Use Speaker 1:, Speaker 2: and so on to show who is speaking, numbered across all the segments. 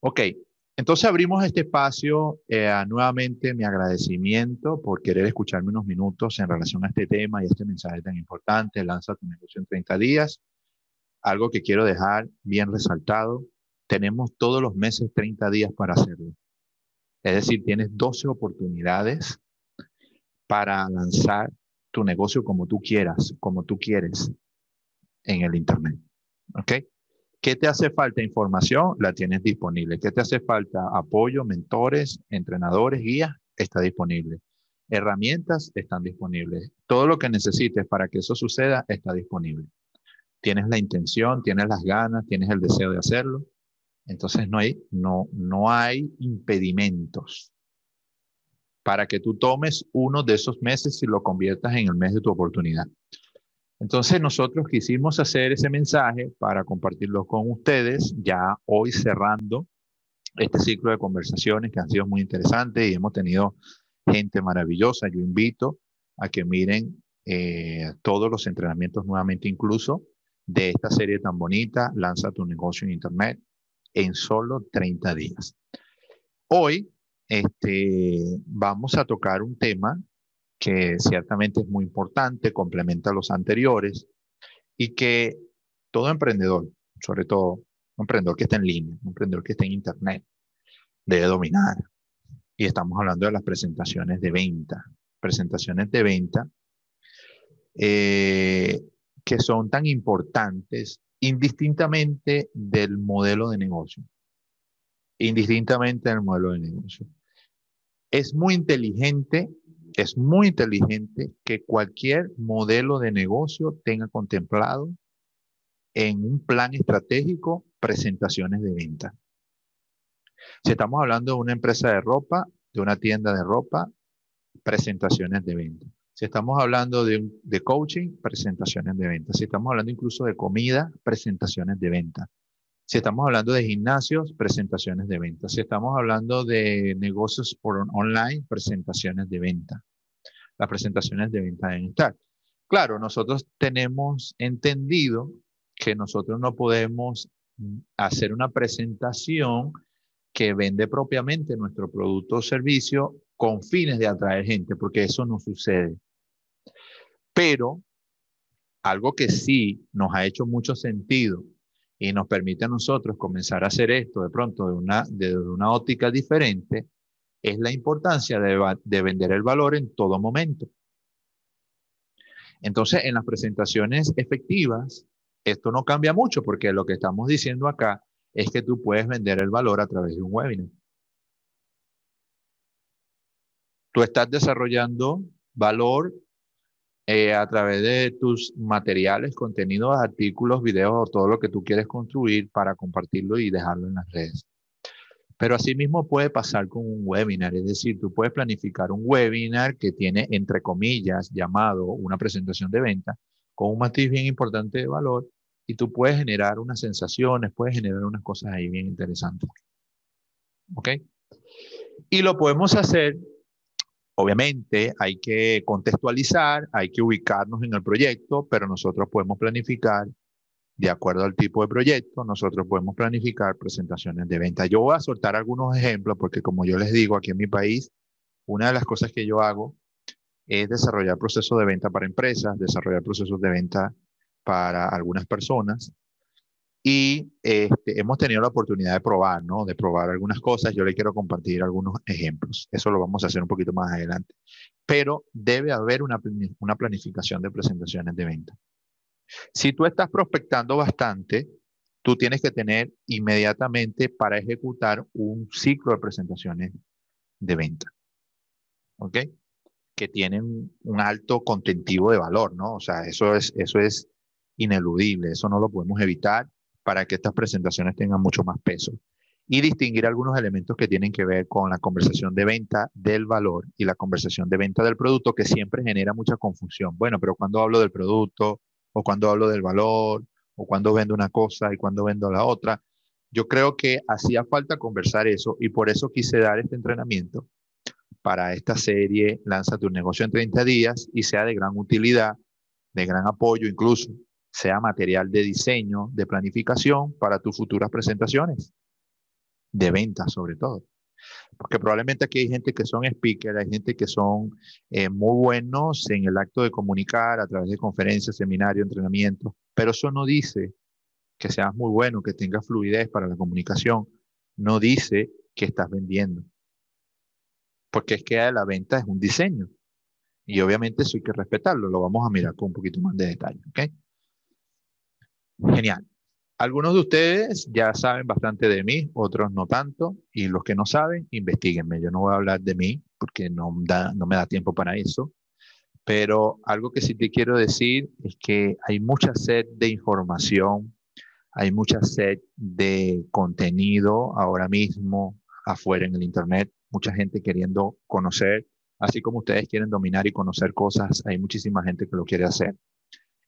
Speaker 1: Ok, entonces abrimos este espacio. Eh, nuevamente mi agradecimiento por querer escucharme unos minutos en relación a este tema y este mensaje tan importante. Lanza tu negocio en 30 días. Algo que quiero dejar bien resaltado. Tenemos todos los meses 30 días para hacerlo. Es decir, tienes 12 oportunidades para lanzar tu negocio como tú quieras, como tú quieres en el Internet. ¿Ok? ¿Qué te hace falta? Información, la tienes disponible. ¿Qué te hace falta? Apoyo, mentores, entrenadores, guías, está disponible. Herramientas están disponibles. Todo lo que necesites para que eso suceda está disponible. Tienes la intención, tienes las ganas, tienes el deseo de hacerlo. Entonces no hay, no, no hay impedimentos para que tú tomes uno de esos meses y lo conviertas en el mes de tu oportunidad. Entonces nosotros quisimos hacer ese mensaje para compartirlo con ustedes, ya hoy cerrando este ciclo de conversaciones que han sido muy interesantes y hemos tenido gente maravillosa. Yo invito a que miren eh, todos los entrenamientos nuevamente incluso de esta serie tan bonita, Lanza tu negocio en Internet en solo 30 días. Hoy este, vamos a tocar un tema que ciertamente es muy importante, complementa los anteriores y que todo emprendedor, sobre todo un emprendedor que está en línea, un emprendedor que está en Internet, debe dominar. Y estamos hablando de las presentaciones de venta. Presentaciones de venta eh, que son tan importantes indistintamente del modelo de negocio. Indistintamente del modelo de negocio. Es muy inteligente es muy inteligente que cualquier modelo de negocio tenga contemplado en un plan estratégico presentaciones de venta. Si estamos hablando de una empresa de ropa, de una tienda de ropa, presentaciones de venta. Si estamos hablando de, coaching, presentaciones de venta. Si estamos hablando incluso de comida, presentaciones de venta. Si estamos hablando de gimnasios, presentaciones de venta. Si estamos hablando de negocios por online, presentaciones de venta las presentaciones de venta deben estar. Claro, nosotros tenemos entendido que nosotros no podemos hacer una presentación que vende propiamente nuestro producto o servicio con fines de atraer gente, porque eso no sucede. Pero algo que sí nos ha hecho mucho sentido y nos permite a nosotros comenzar a hacer esto de pronto de una, de una óptica diferente, es la importancia de, vender el valor en todo momento. Entonces, en las presentaciones efectivas, esto no cambia mucho porque lo que estamos diciendo acá es que tú puedes vender el valor a través de un webinar. Tú estás desarrollando valor eh, a través de tus materiales, contenidos, artículos, videos o todo lo que tú quieres construir para compartirlo y dejarlo en las redes. Pero asimismo puede pasar con un webinar, es decir, tú puedes planificar un webinar que tiene, entre comillas, llamado una presentación de venta, con un matiz bien importante de valor, y tú puedes generar unas sensaciones, puedes generar unas cosas ahí bien interesantes. ¿Ok? Y lo podemos hacer, obviamente, hay que contextualizar, hay que ubicarnos en el proyecto, pero nosotros podemos planificar de acuerdo al tipo de proyecto, nosotros podemos planificar presentaciones de venta. Yo voy a soltar algunos ejemplos porque como yo les digo, aquí en mi país, una de las cosas que yo hago es desarrollar procesos de venta para empresas, desarrollar procesos de venta para algunas personas. Y este, hemos tenido la oportunidad de probar, ¿no? De probar algunas cosas. Yo le quiero compartir algunos ejemplos. Eso lo vamos a hacer un poquito más adelante. Pero debe haber una, una planificación de presentaciones de venta. Si tú estás prospectando bastante, tú tienes que tener inmediatamente para ejecutar un ciclo de presentaciones de venta. ¿Ok? Que tienen un alto contentivo de valor, ¿no? O sea, eso es, eso es ineludible, eso no lo podemos evitar para que estas presentaciones tengan mucho más peso. Y distinguir algunos elementos que tienen que ver con la conversación de venta del valor y la conversación de venta del producto, que siempre genera mucha confusión. Bueno, pero cuando hablo del producto, o cuando hablo del valor, o cuando vendo una cosa y cuando vendo la otra. Yo creo que hacía falta conversar eso y por eso quise dar este entrenamiento para esta serie Lanza tu negocio en 30 días y sea de gran utilidad, de gran apoyo incluso, sea material de diseño, de planificación para tus futuras presentaciones de ventas sobre todo. Porque probablemente aquí hay gente que son speakers, hay gente que son eh, muy buenos en el acto de comunicar a través de conferencias, seminarios, entrenamientos, pero eso no dice que seas muy bueno, que tengas fluidez para la comunicación, no dice que estás vendiendo. Porque es que la venta es un diseño. Y obviamente eso hay que respetarlo, lo vamos a mirar con un poquito más de detalle. ¿ok? Genial. Algunos de ustedes ya saben bastante de mí, otros no tanto, y los que no saben, investiguenme. Yo no voy a hablar de mí porque no, no me da tiempo para eso, pero algo que sí te quiero decir es que hay mucha sed de información, hay mucha sed de contenido ahora mismo afuera en el Internet, mucha gente queriendo conocer, así como ustedes quieren dominar y conocer cosas, hay muchísima gente que lo quiere hacer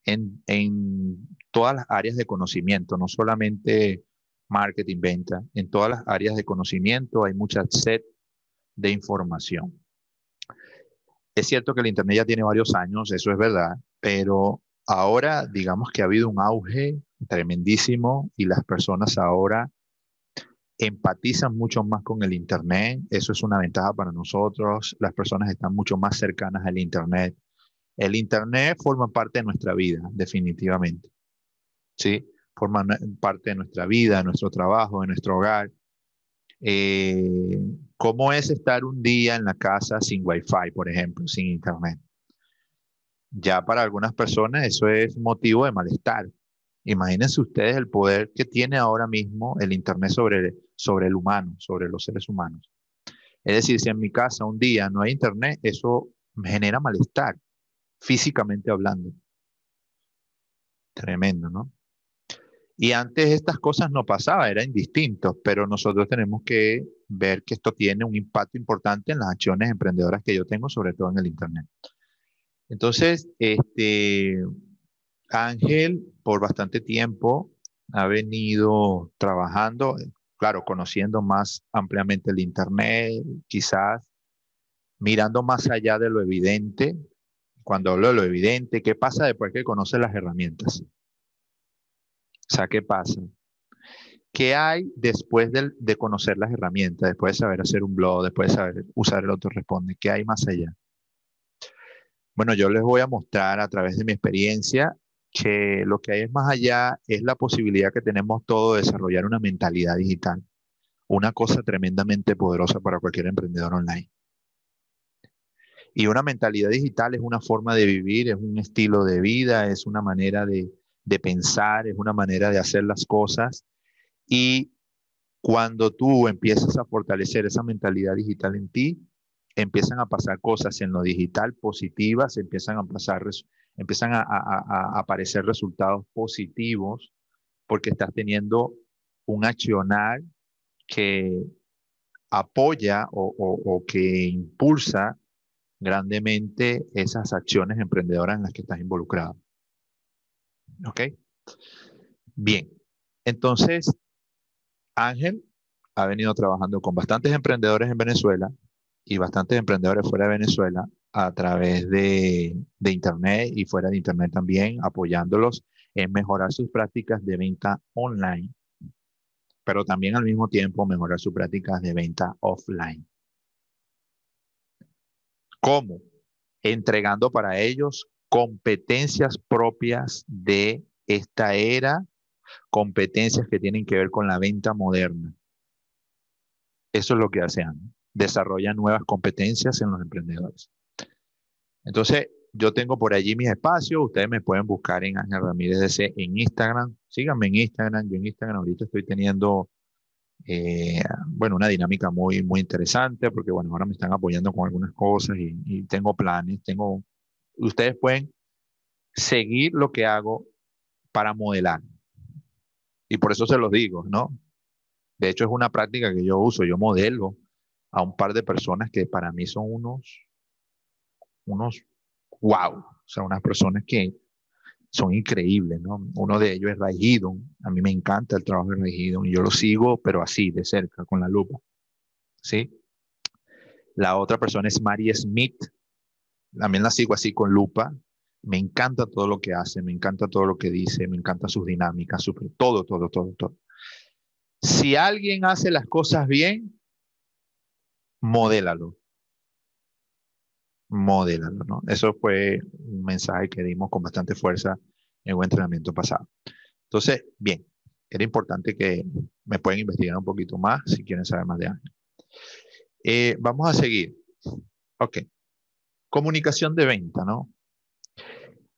Speaker 1: en, en todas las áreas de conocimiento, no solamente marketing, venta, en todas las áreas de conocimiento hay mucha sed de información. Es cierto que el Internet ya tiene varios años, eso es verdad, pero ahora digamos que ha habido un auge tremendísimo y las personas ahora empatizan mucho más con el Internet. Eso es una ventaja para nosotros. Las personas están mucho más cercanas al Internet. El Internet forma parte de nuestra vida, definitivamente. ¿Sí? Forma parte de nuestra vida, de nuestro trabajo, de nuestro hogar. Eh, ¿Cómo es estar un día en la casa sin Wi-Fi, por ejemplo, sin Internet? Ya para algunas personas eso es motivo de malestar. Imagínense ustedes el poder que tiene ahora mismo el Internet sobre, sobre el humano, sobre los seres humanos. Es decir, si en mi casa un día no hay Internet, eso genera malestar físicamente hablando. Tremendo, ¿no? Y antes estas cosas no pasaban, eran indistintos, pero nosotros tenemos que ver que esto tiene un impacto importante en las acciones emprendedoras que yo tengo, sobre todo en el Internet. Entonces, este, Ángel, por bastante tiempo, ha venido trabajando, claro, conociendo más ampliamente el Internet, quizás mirando más allá de lo evidente, cuando hablo de lo evidente, ¿qué pasa después que conoce las herramientas? O sea, ¿qué pasa? ¿Qué hay después de, conocer las herramientas, después de saber hacer un blog, después de saber usar el autorresponde? ¿Qué hay más allá? Bueno, yo les voy a mostrar a través de mi experiencia que lo que hay más allá es la posibilidad que tenemos todos de desarrollar una mentalidad digital, una cosa tremendamente poderosa para cualquier emprendedor online. Y una mentalidad digital es una forma de vivir, es un estilo de vida, es una manera de, pensar, es una manera de hacer las cosas. Y cuando tú empiezas a fortalecer esa mentalidad digital en ti, empiezan a pasar cosas en lo digital positivas, empiezan a pasar, empiezan a, aparecer resultados positivos porque estás teniendo un accionar que apoya o que impulsa grandemente esas acciones emprendedoras en las que estás involucrado. ¿Ok? Bien, entonces Ángel ha venido trabajando con bastantes emprendedores en Venezuela y bastantes emprendedores fuera de Venezuela a través de, Internet y fuera de Internet también, apoyándolos en mejorar sus prácticas de venta online, pero también al mismo tiempo mejorar sus prácticas de venta offline. ¿Cómo? Entregando para ellos competencias propias de esta era, competencias que tienen que ver con la venta moderna. Eso es lo que hacen. Desarrollan nuevas competencias en los emprendedores. Entonces, yo tengo por allí mis espacios. Ustedes me pueden buscar en Ángel Ramírez DC en Instagram. Síganme en Instagram. Yo en Instagram ahorita estoy teniendo eh, bueno, una dinámica muy, muy interesante porque, bueno, ahora me están apoyando con algunas cosas y, tengo planes, tengo, ustedes pueden seguir lo que hago para modelar. Y por eso se los digo, ¿no? De hecho, es una práctica que yo uso, yo modelo a un par de personas que para mí son unos, unos, wow, o sea, unas personas que son increíbles, ¿no? Uno de ellos es Ray A mí me encanta el trabajo de Ray y yo lo sigo, pero así, de cerca, con la lupa. ¿Sí? La otra persona es Mary Smith. También la sigo así con lupa. Me encanta todo lo que hace, me encanta todo lo que dice, me encanta sus dinámicas, todo, todo, todo, todo. Si alguien hace las cosas bien, modélalo. Modélalo, ¿no? Eso fue un mensaje que dimos con bastante fuerza en un entrenamiento pasado. Entonces, bien, era importante que me pueden investigar un poquito más si quieren saber más de Ángel. Eh, vamos a seguir. Ok. Comunicación de venta, ¿no?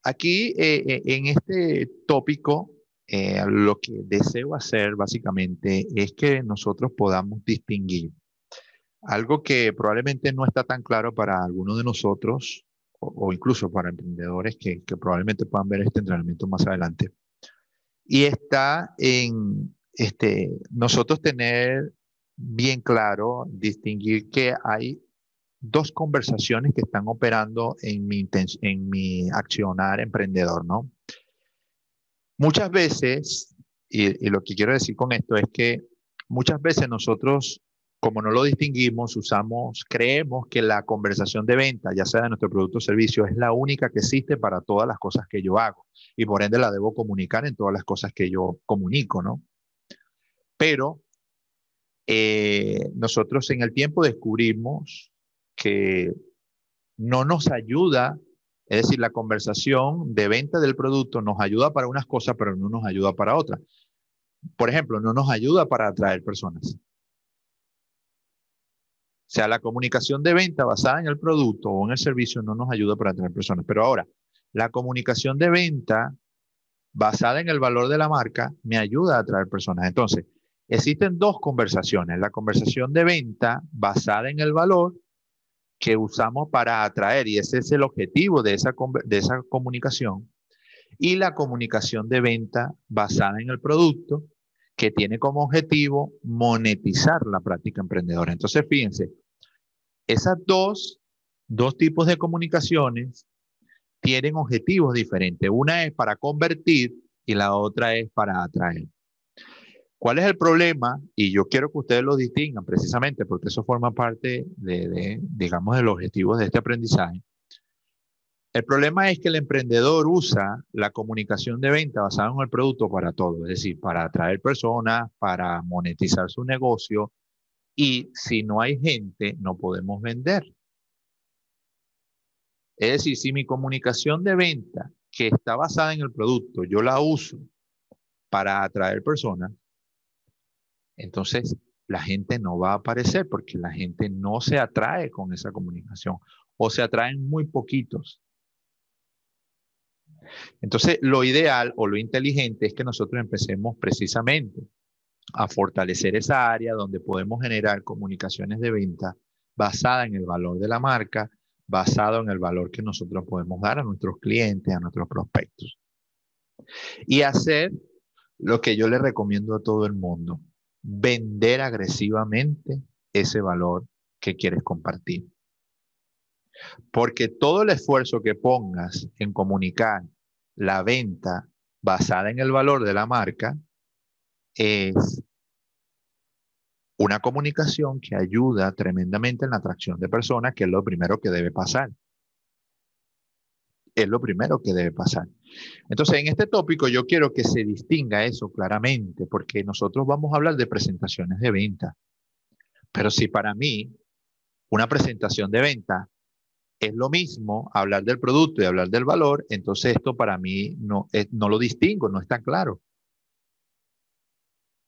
Speaker 1: Aquí, eh, eh, en este tópico, lo que deseo hacer básicamente es que nosotros podamos distinguir algo que probablemente no está tan claro para algunos de nosotros o, incluso para emprendedores que, probablemente puedan ver este entrenamiento más adelante. Y está en este, nosotros tener bien claro, distinguir que hay dos conversaciones que están operando en mi, en mi accionar emprendedor, ¿no? Muchas veces, y, lo que quiero decir con esto es que muchas veces nosotros, como no lo distinguimos, usamos, creemos que la conversación de venta, ya sea de nuestro producto o servicio, es la única que existe para todas las cosas que yo hago y por ende la debo comunicar en todas las cosas que yo comunico, ¿no? Pero eh, nosotros en el tiempo descubrimos que no nos ayuda, es decir, la conversación de venta del producto nos ayuda para unas cosas, pero no nos ayuda para otras. Por ejemplo, no nos ayuda para atraer personas. Sea, la comunicación de venta basada en el producto o en el servicio no nos ayuda para atraer personas. Pero ahora, la comunicación de venta basada en el valor de la marca me ayuda a atraer personas. Entonces, Existen dos conversaciones. La conversación de venta basada en el valor que usamos para atraer, y ese es el objetivo de esa, de esa comunicación, y la comunicación de venta basada en el producto que tiene como objetivo monetizar la práctica emprendedora. Entonces, fíjense, esas dos, dos tipos de comunicaciones tienen objetivos diferentes. Una es para convertir y la otra es para atraer. ¿Cuál es el problema? Y yo quiero que ustedes lo distingan precisamente porque eso forma parte de, digamos, del objetivo de este aprendizaje. El problema es que el emprendedor usa la comunicación de venta basada en el producto para todo, es decir, para atraer personas, para monetizar su negocio y si no hay gente, no podemos vender. Es decir, si mi comunicación de venta que está basada en el producto, yo la uso para atraer personas, entonces la gente no va a aparecer porque la gente no se atrae con esa comunicación o se atraen muy poquitos. Entonces, lo ideal o lo inteligente es que nosotros empecemos precisamente a fortalecer esa área donde podemos generar comunicaciones de venta basada en el valor de la marca, basado en el valor que nosotros podemos dar a nuestros clientes, a nuestros prospectos. Y hacer lo que yo le recomiendo a todo el mundo, vender agresivamente ese valor que quieres compartir. Porque todo el esfuerzo que pongas en comunicar la venta basada en el valor de la marca es una comunicación que ayuda tremendamente en la atracción de personas, que es lo primero que debe pasar es lo primero que debe pasar. Entonces, en este tópico yo quiero que se distinga eso claramente, porque nosotros vamos a hablar de presentaciones de venta. Pero si para mí una presentación de venta es lo mismo hablar del producto y hablar del valor, entonces esto para mí no, no lo distingo, no está claro.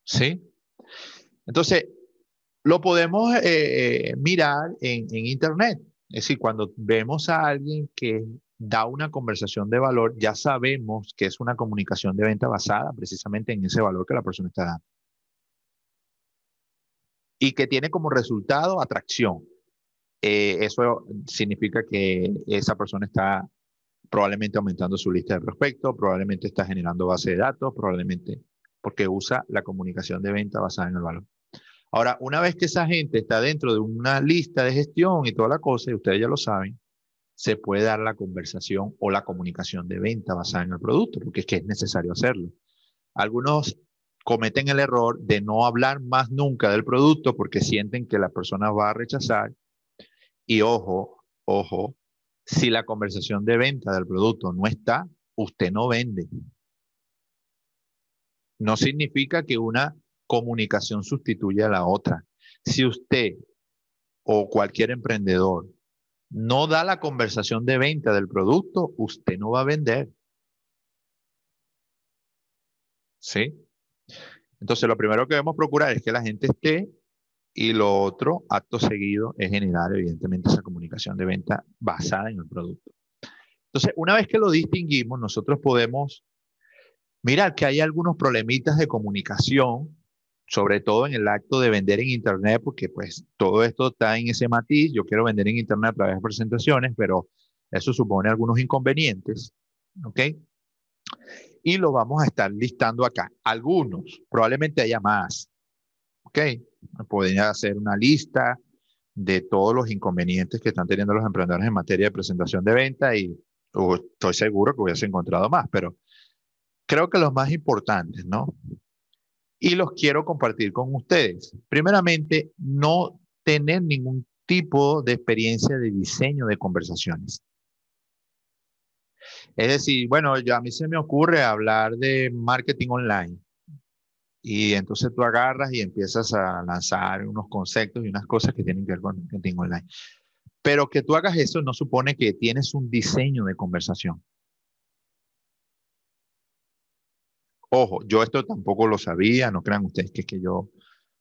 Speaker 1: ¿Sí? Entonces, lo podemos eh, eh, mirar en, Internet. Es decir, cuando vemos a alguien que da una conversación de valor, ya sabemos que es una comunicación de venta basada precisamente en ese valor que la persona está dando. Y que tiene como resultado atracción. Eh, eso significa que esa persona está probablemente aumentando su lista de prospectos, probablemente está generando base de datos, probablemente porque usa la comunicación de venta basada en el valor. Ahora, una vez que esa gente está dentro de una lista de gestión y toda la cosa, y ustedes ya lo saben, se puede dar la conversación o la comunicación de venta basada en el producto, porque es que es necesario hacerlo. Algunos cometen el error de no hablar más nunca del producto porque sienten que la persona va a rechazar. Y ojo, ojo, si la conversación de venta del producto no está, usted no vende. No significa que una comunicación sustituye a la otra. Si usted o cualquier emprendedor no da la conversación de venta del producto, usted no va a vender. ¿Sí? Entonces, lo primero que debemos procurar es que la gente esté y lo otro, acto seguido, es generar evidentemente esa comunicación de venta basada en el producto. Entonces, una vez que lo distinguimos, nosotros podemos mirar que hay algunos problemitas de comunicación, sobre todo en el acto de vender en Internet, porque pues todo esto está en ese matiz. Yo quiero vender en Internet a través de presentaciones, pero eso supone algunos inconvenientes. ¿Ok? Y lo vamos a estar listando acá. Algunos, probablemente haya más. ¿Ok? Podría hacer una lista de todos los inconvenientes que están teniendo los emprendedores en materia de presentación de venta y estoy seguro que hubiese encontrado más, pero creo que los más importantes, ¿no? Y los quiero compartir con ustedes. Primeramente, no tener ningún tipo de experiencia de diseño de conversaciones. Es decir, bueno, ya a mí se me ocurre hablar de marketing online. Y entonces tú agarras y empiezas a lanzar unos conceptos y unas cosas que tienen que ver con marketing online. Pero que tú hagas eso no supone que tienes un diseño de conversación. Ojo, yo esto tampoco lo sabía, no crean ustedes que es que yo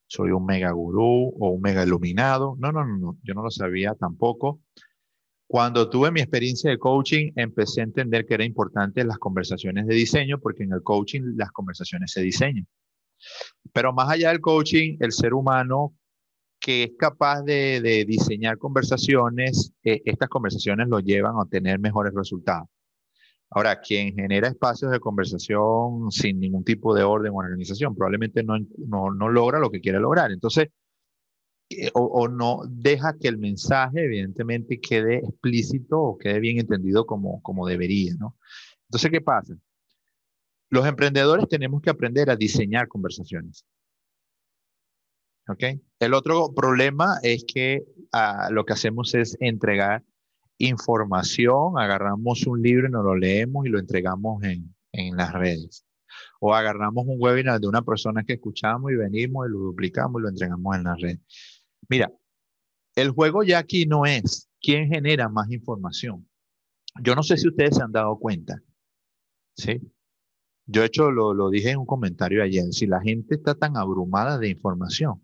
Speaker 1: soy un mega gurú o un mega iluminado. No, no, no, no, yo no lo sabía tampoco. Cuando tuve mi experiencia de coaching, empecé a entender que era importante las conversaciones de diseño, porque en el coaching las conversaciones se diseñan. Pero más allá del coaching, el ser humano que es capaz de, diseñar conversaciones, eh, estas conversaciones lo llevan a tener mejores resultados. Ahora, quien genera espacios de conversación sin ningún tipo de orden o organización probablemente no, no, logra lo que quiere lograr. Entonces, o, o, no deja que el mensaje evidentemente quede explícito o quede bien entendido como, como debería, ¿no? Entonces, ¿qué pasa? Los emprendedores tenemos que aprender a diseñar conversaciones. ¿Ok? El otro problema es que ah, lo que hacemos es entregar información, agarramos un libro y nos lo leemos y lo entregamos en, en las redes. O agarramos un webinar de una persona que escuchamos y venimos y lo duplicamos y lo entregamos en la red. Mira, el juego ya aquí no es quién genera más información. Yo no sé si ustedes se han dado cuenta. ¿Sí? Yo, hecho, lo, lo dije en un comentario ayer, si la gente está tan abrumada de información,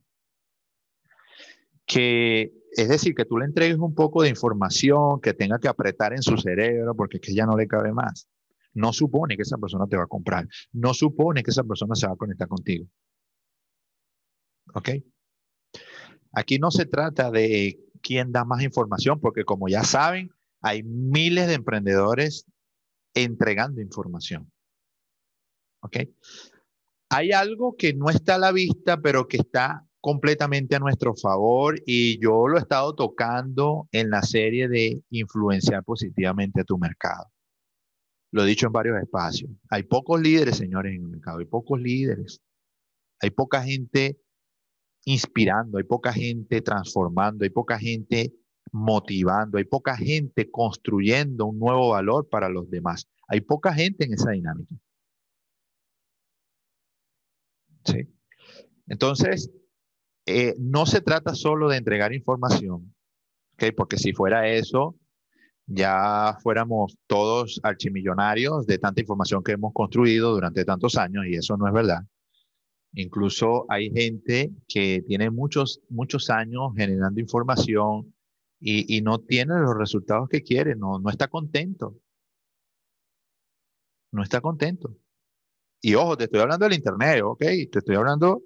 Speaker 1: que es decir, que tú le entregues un poco de información que tenga que apretar en su cerebro porque es que ya no le cabe más. No supone que esa persona te va a comprar. No supone que esa persona se va a conectar contigo. ¿Ok? Aquí no se trata de quién da más información, porque como ya saben, hay miles de emprendedores entregando información. ¿Ok? Hay algo que no está a la vista, pero que está completamente a nuestro favor y yo lo he estado tocando en la serie de influenciar positivamente a tu mercado. Lo he dicho en varios espacios. Hay pocos líderes, señores, en el mercado. Hay pocos líderes. Hay poca gente inspirando, hay poca gente transformando, hay poca gente motivando, hay poca gente construyendo un nuevo valor para los demás. Hay poca gente en esa dinámica. Sí. Entonces, eh, no se trata solo de entregar información, porque si fuera eso, ya fuéramos todos archimillonarios de tanta información que hemos construido durante tantos años y eso no es verdad. Incluso hay gente que tiene muchos, muchos años generando información y, y no tiene los resultados que quiere, no, no está contento. No está contento. Y ojo, te estoy hablando del Internet, ¿ok? Te estoy hablando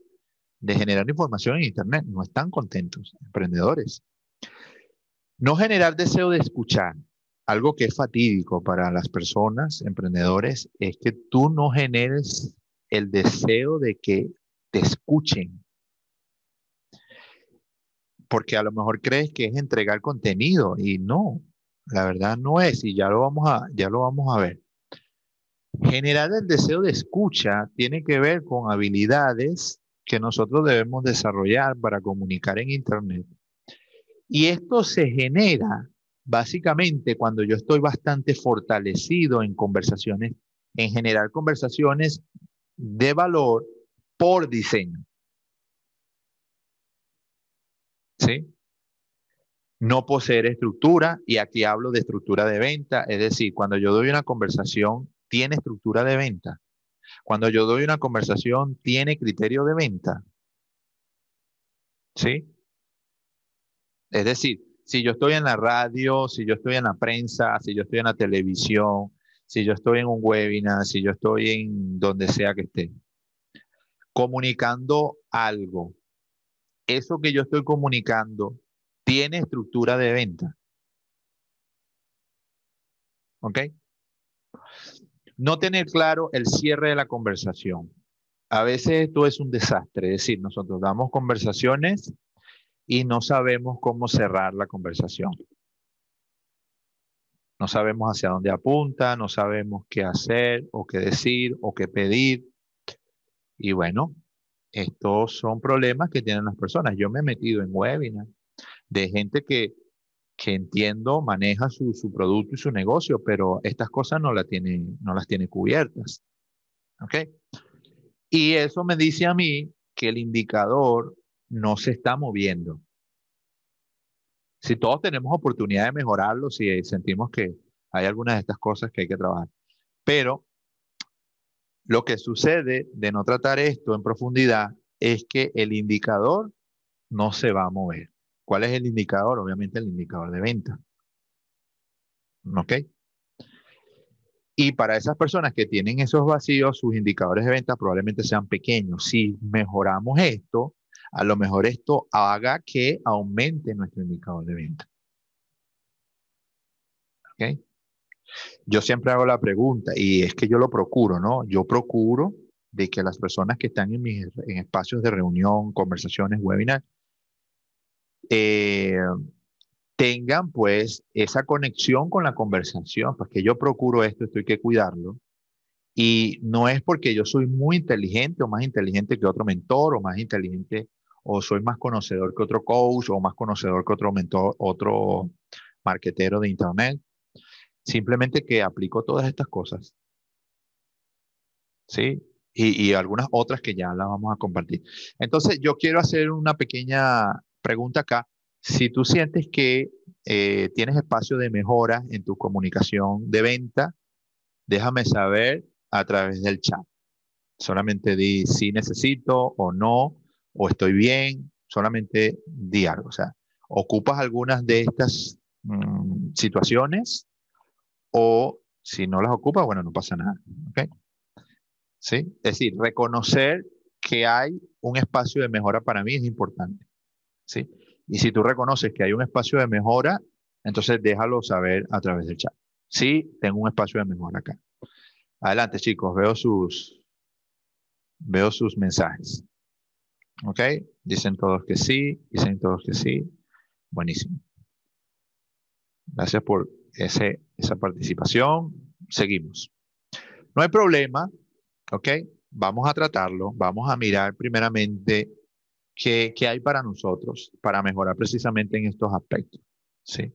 Speaker 1: de generar información en Internet. No están contentos, emprendedores. No generar deseo de escuchar. Algo que es fatídico para las personas, emprendedores, es que tú no generes el deseo de que te escuchen. Porque a lo mejor crees que es entregar contenido y no, la verdad no es y ya lo vamos a, ya lo vamos a ver. Generar el deseo de escucha tiene que ver con habilidades que nosotros debemos desarrollar para comunicar en Internet. Y esto se genera básicamente cuando yo estoy bastante fortalecido en conversaciones, en generar conversaciones de valor por diseño. ¿Sí? No poseer estructura, y aquí hablo de estructura de venta, es decir, cuando yo doy una conversación, tiene estructura de venta. Cuando yo doy una conversación, tiene criterio de venta. ¿Sí? Es decir, si yo estoy en la radio, si yo estoy en la prensa, si yo estoy en la televisión, si yo estoy en un webinar, si yo estoy en donde sea que esté, comunicando algo, eso que yo estoy comunicando tiene estructura de venta. ¿Ok? No tener claro el cierre de la conversación. A veces esto es un desastre, es decir, nosotros damos conversaciones y no sabemos cómo cerrar la conversación. No sabemos hacia dónde apunta, no sabemos qué hacer o qué decir o qué pedir. Y bueno, estos son problemas que tienen las personas. Yo me he metido en webinars de gente que, que entiendo, maneja su, su, producto y su negocio, pero estas cosas no, la tiene, no las tiene cubiertas. ¿Ok? Y eso me dice a mí que el indicador no se está moviendo. Si todos tenemos oportunidad de mejorarlo, si sentimos que hay algunas de estas cosas que hay que trabajar. Pero lo que sucede de no tratar esto en profundidad es que el indicador no se va a mover. ¿Cuál es el indicador? Obviamente el indicador de venta. ¿Ok? Y para esas personas que tienen esos vacíos, sus indicadores de venta probablemente sean pequeños. Si mejoramos esto, a lo mejor esto haga que aumente nuestro indicador de venta. ¿Ok? Yo siempre hago la pregunta, y es que yo lo procuro, ¿no? Yo procuro de que las personas que están en mis en espacios de reunión, conversaciones, webinar, eh, tengan pues esa conexión con la conversación, porque yo procuro esto, esto hay que cuidarlo. Y no es porque yo soy muy inteligente o más inteligente que otro mentor o más inteligente o soy más conocedor que otro coach o más conocedor que otro mentor, otro marquetero de internet. Simplemente que aplico todas estas cosas. ¿Sí? Y, y, algunas otras que ya las vamos a compartir. Entonces, yo quiero hacer una pequeña pregunta acá. Si tú sientes que eh, tienes espacio de mejora en tu comunicación de venta, déjame saber a través del chat. Solamente di si necesito o no, o estoy bien, solamente di algo. O sea, ocupas algunas de estas mmm, situaciones o si no las ocupa, bueno, no pasa nada. ¿okay? ¿Sí? Es decir, reconocer que hay un espacio de mejora para mí es importante. ¿Sí? Y si tú reconoces que hay un espacio de mejora, entonces déjalo saber a través del chat. Sí, tengo un espacio de mejora acá. Adelante, chicos, veo sus, veo sus mensajes. ¿Ok? Dicen todos que sí, dicen todos que sí. Buenísimo. Gracias por ese, esa participación. Seguimos. No hay problema, ¿ok? Vamos a tratarlo, vamos a mirar primeramente qué, qué hay para nosotros para mejorar precisamente en estos aspectos, ¿sí?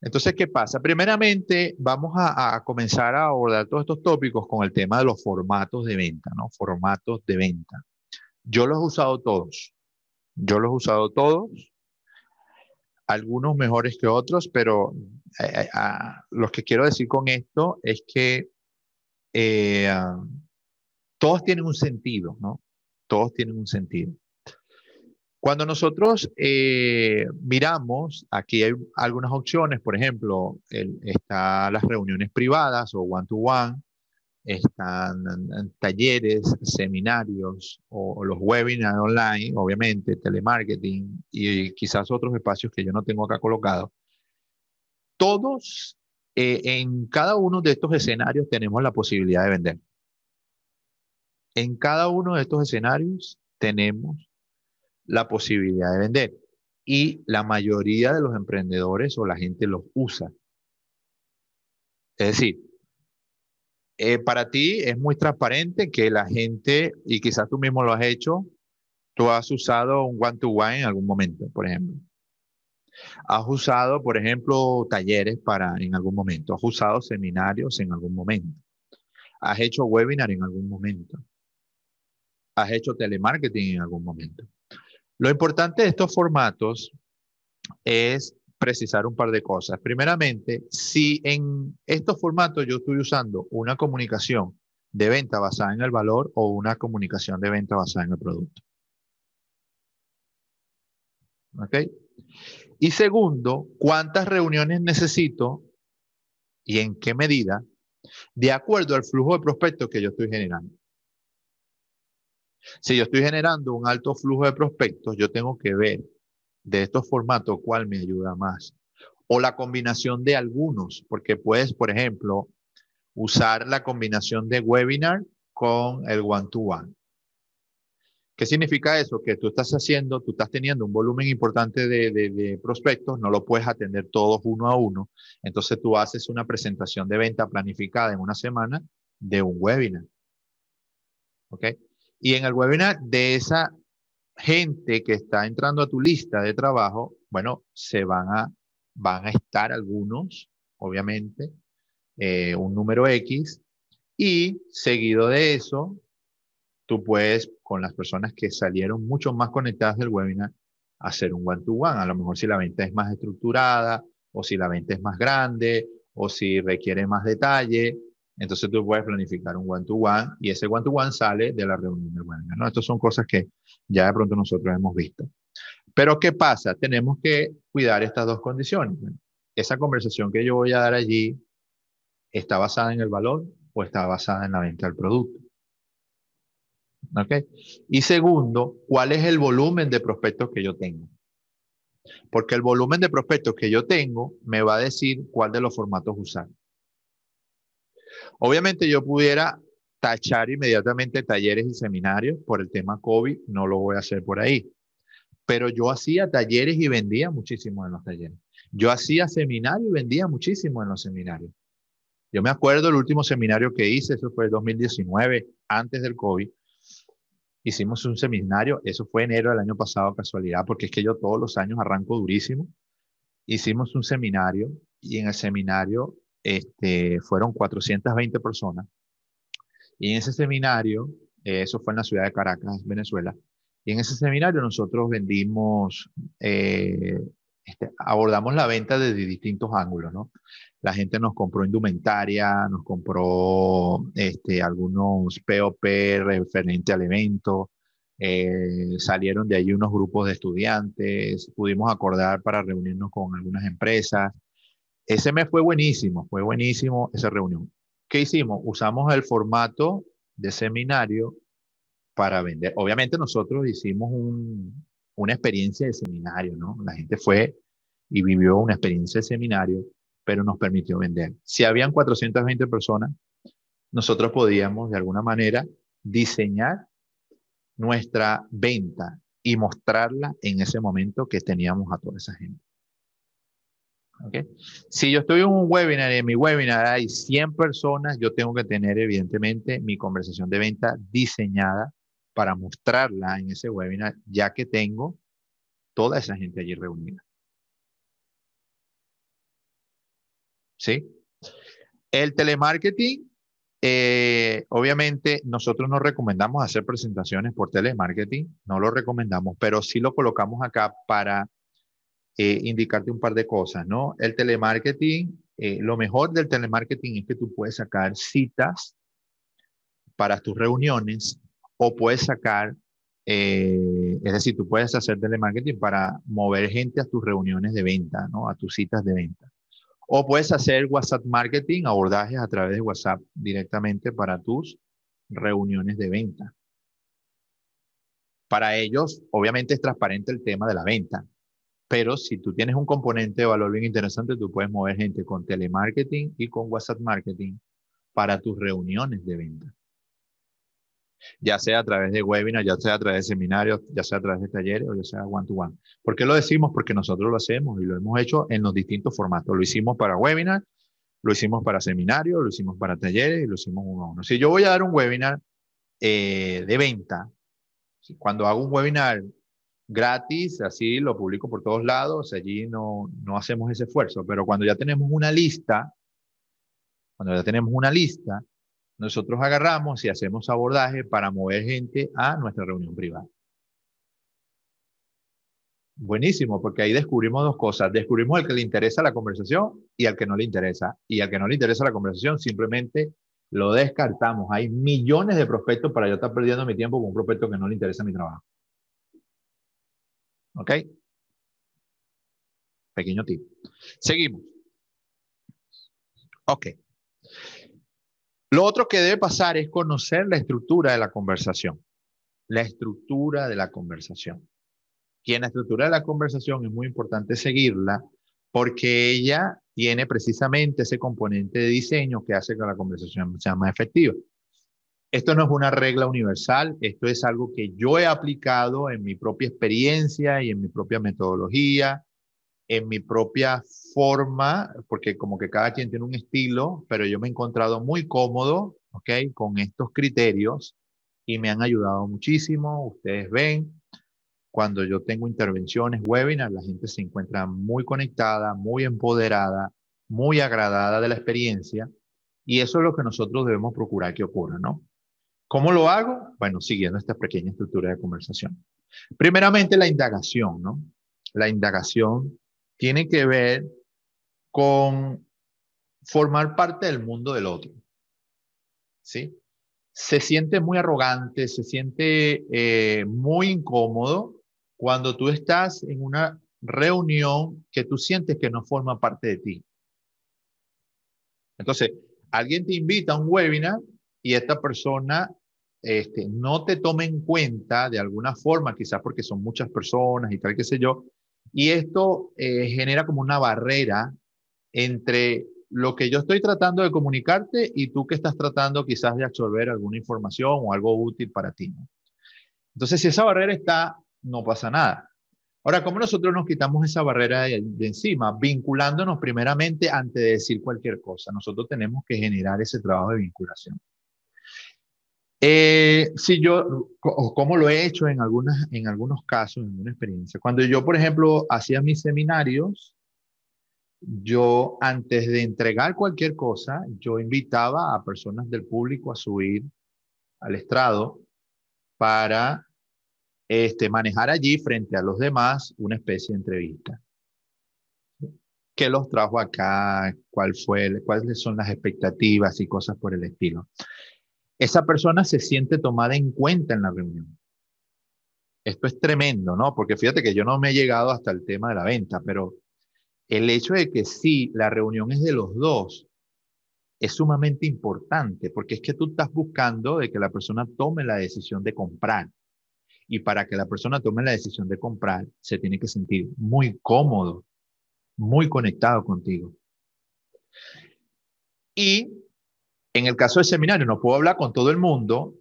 Speaker 1: Entonces, ¿qué pasa? Primeramente, vamos a, a, comenzar a abordar todos estos tópicos con el tema de los formatos de venta, ¿no? Formatos de venta. Yo los he usado todos. Yo los he usado todos algunos mejores que otros, pero eh, eh lo que quiero decir con esto es que eh, todos tienen un sentido, ¿no? Todos tienen un sentido. Cuando nosotros eh, miramos, aquí hay algunas opciones, por ejemplo, el, está las reuniones privadas o one-to-one, -one, están talleres, seminarios o, o, los webinars online, obviamente, telemarketing y quizás otros espacios que yo no tengo acá colocados. Todos, eh, en cada uno de estos escenarios tenemos la posibilidad de vender. En cada uno de estos escenarios tenemos la posibilidad de vender y la mayoría de los emprendedores o la gente los usa. Es decir, eh, para ti es muy transparente que la gente, y quizás tú mismo lo has hecho, tú has usado un one-to-one -one en algún momento, por ejemplo. Has usado, por ejemplo, talleres para en algún momento. Has usado seminarios en algún momento. Has hecho webinar en algún momento. Has hecho telemarketing en algún momento. Lo importante de estos formatos es precisar un par de cosas. Primeramente, si en estos formatos yo estoy usando una comunicación de venta basada en el valor o una comunicación de venta basada en el producto. ¿Ok? Y segundo, ¿cuántas reuniones necesito y en qué medida de acuerdo al flujo de prospectos que yo estoy generando? Si yo estoy generando un alto flujo de prospectos, yo tengo que ver de estos formatos cuál me ayuda más. O la combinación de algunos, porque puedes, por ejemplo, usar la combinación de webinar con el one-to-one. ¿Qué significa eso? Que tú estás haciendo, tú estás teniendo un volumen importante de, de, prospectos, no lo puedes atender todos uno a uno. Entonces tú haces una presentación de venta planificada en una semana de un webinar. ¿Ok? Y en el webinar de esa gente que está entrando a tu lista de trabajo, bueno, se van a, van a estar algunos, obviamente, eh, un número X, y seguido de eso, tú puedes, con las personas que salieron mucho más conectadas del webinar, hacer un one-to-one. -one. A lo mejor si la venta es más estructurada, o si la venta es más grande, o si requiere más detalle, entonces tú puedes planificar un one-to-one y ese one-to-one sale de la reunión del webinar. ¿no? Estas son cosas que ya de pronto nosotros hemos visto. Pero ¿qué pasa? Tenemos que cuidar estas dos condiciones. esa conversación que yo voy a dar allí está basada en el valor o está basada en la venta del producto. ¿Ok? Y segundo, ¿cuál es el volumen de prospectos que yo tengo? Porque el volumen de prospectos que yo tengo me va a decir cuál de los formatos usar. Obviamente yo pudiera tachar inmediatamente talleres y seminarios por el tema COVID, no lo voy a hacer por ahí. Pero yo hacía talleres y vendía muchísimo en los talleres. Yo hacía seminarios y vendía muchísimo en los seminarios. Yo me acuerdo el último seminario que hice, eso fue el 2019, antes del COVID. Hicimos un seminario, eso fue enero del año pasado, casualidad, porque es que yo todos los años arranco durísimo. Hicimos un seminario y en el seminario este, fueron 420 personas. Y en ese seminario, eh, eso fue en la ciudad de Caracas, Venezuela, y en ese seminario nosotros vendimos, eh, este, abordamos la venta desde distintos ángulos, ¿no? La gente nos compró indumentaria, nos compró este, algunos POP referente al evento, eh, salieron de allí unos grupos de estudiantes, pudimos acordar para reunirnos con algunas empresas, ese mes fue buenísimo, fue buenísimo esa reunión. ¿Qué hicimos? Usamos el formato de seminario para vender. Obviamente nosotros hicimos una experiencia de seminario, ¿no? La gente fue y vivió una experiencia de seminario, pero nos permitió vender. Si habían 420 personas, nosotros podíamos de alguna manera diseñar nuestra venta y mostrarla en ese momento que teníamos a toda esa gente. Okay. Si yo estoy en un webinar y en mi webinar hay 100 personas, yo tengo que tener evidentemente mi conversación de venta diseñada para mostrarla en ese webinar, ya que tengo toda esa gente allí reunida. ¿Sí? El telemarketing, eh, obviamente nosotros no recomendamos hacer presentaciones por telemarketing, no lo recomendamos, pero sí lo colocamos acá para eh, indicarte un par de cosas, ¿no? El telemarketing, eh, lo mejor del telemarketing es que tú puedes sacar citas para tus reuniones o puedes sacar, eh, es decir, tú puedes hacer telemarketing para mover gente a tus reuniones de venta, ¿no? A tus citas de venta. O puedes hacer WhatsApp marketing, abordajes a través de WhatsApp directamente para tus reuniones de venta. Para ellos, obviamente es transparente el tema de la venta. Pero si tú tienes un componente de valor bien interesante, tú puedes mover gente con telemarketing y con WhatsApp marketing para tus reuniones de venta. Ya sea a través de webinars, ya sea a través de seminarios, ya sea a través de talleres o ya sea one-to-one. -one. ¿Por qué lo decimos? Porque nosotros lo hacemos y lo hemos hecho en los distintos formatos. Lo hicimos para webinar, lo hicimos para seminarios, lo hicimos para talleres y lo hicimos uno a uno. Si yo voy a dar un webinar eh, de venta, cuando hago un webinar gratis, así lo publico por todos lados, allí no, no hacemos ese esfuerzo, pero cuando ya tenemos una lista, cuando ya tenemos una lista, nosotros agarramos y hacemos abordaje para mover gente a nuestra reunión privada. Buenísimo, porque ahí descubrimos dos cosas. Descubrimos al que le interesa la conversación y al que no le interesa. Y al que no le interesa la conversación, simplemente lo descartamos. Hay millones de prospectos para yo estar perdiendo mi tiempo con un prospecto que no le interesa mi trabajo. ¿Ok? Pequeño tip. Seguimos. Ok. Lo otro que debe pasar es conocer la estructura de la conversación. La estructura de la conversación. Y en la estructura de la conversación es muy importante seguirla porque ella tiene precisamente ese componente de diseño que hace que la conversación sea más efectiva. Esto no es una regla universal, esto es algo que yo he aplicado en mi propia experiencia y en mi propia metodología, en mi propia forma, porque como que cada quien tiene un estilo, pero yo me he encontrado muy cómodo, ¿ok? Con estos criterios y me han ayudado muchísimo. Ustedes ven, cuando yo tengo intervenciones, webinars, la gente se encuentra muy conectada, muy empoderada, muy agradada de la experiencia y eso es lo que nosotros debemos procurar que ocurra, ¿no? ¿Cómo lo hago? Bueno, siguiendo esta pequeña estructura de conversación. Primeramente, la indagación, ¿no? La indagación tiene que ver con formar parte del mundo del otro, ¿sí? Se siente muy arrogante, se siente eh, muy incómodo cuando tú estás en una reunión que tú sientes que no forma parte de ti. Entonces, alguien te invita a un webinar y esta persona este, no te toma en cuenta de alguna forma, quizás porque son muchas personas y tal, qué sé yo, y esto eh, genera como una barrera entre lo que yo estoy tratando de comunicarte y tú que estás tratando quizás de absorber alguna información o algo útil para ti. Entonces, si esa barrera está no pasa nada. Ahora, ¿cómo nosotros nos quitamos esa barrera de, encima? Vinculándonos primeramente antes de decir cualquier cosa. Nosotros tenemos que generar ese trabajo de vinculación. Eh, si yo, o como lo he hecho en, algunas, en algunos casos, en una experiencia, cuando yo, por ejemplo, hacía mis seminarios, yo antes de entregar cualquier cosa, yo invitaba a personas del público a subir al estrado para este, manejar allí frente a los demás una especie de entrevista. ¿Qué los trajo acá? ¿Cuál fue, ¿Cuáles son las expectativas y cosas por el estilo? Esa persona se siente tomada en cuenta en la reunión. Esto es tremendo, ¿no? Porque fíjate que yo no me he llegado hasta el tema de la venta, pero el hecho de que sí, la reunión es de los dos, es sumamente importante, porque es que tú estás buscando de que la persona tome la decisión de comprar. Y para que la persona tome la decisión de comprar, se tiene que sentir muy cómodo, muy conectado contigo. Y en el caso del seminario, no puedo hablar con todo el mundo,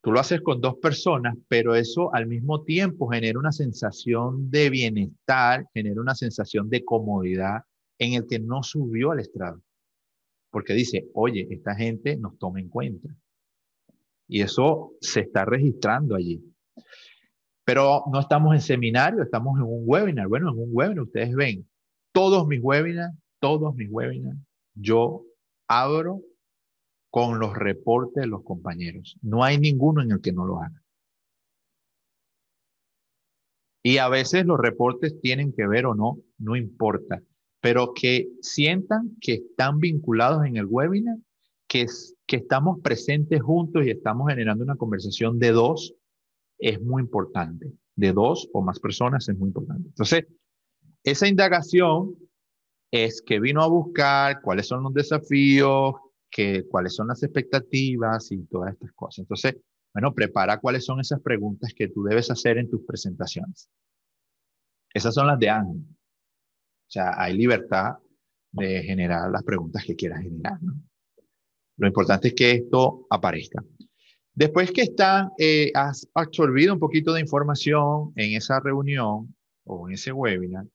Speaker 1: tú lo haces con dos personas, pero eso al mismo tiempo genera una sensación de bienestar, genera una sensación de comodidad en el que no subió al estrado. Porque dice, oye, esta gente nos toma en cuenta. Y eso se está registrando allí. Pero no estamos en seminario, estamos en un webinar. Bueno, en un webinar ustedes ven todos mis webinars, todos mis webinars, yo abro con los reportes de los compañeros. No hay ninguno en el que no lo haga. Y a veces los reportes tienen que ver o no, no importa, pero que sientan que están vinculados en el webinar, que, que estamos presentes juntos y estamos generando una conversación de dos es muy importante. De dos o más personas es muy importante. Entonces, esa indagación es que vino a buscar cuáles son los desafíos, que, cuáles son las expectativas y todas estas cosas. Entonces, bueno, prepara cuáles son esas preguntas que tú debes hacer en tus presentaciones. Esas son las de Ángel. O sea, hay libertad de generar las preguntas que quieras generar. Lo importante es que esto aparezca. Después que está, eh, has absorbido un poquito de información en esa reunión o en ese webinar,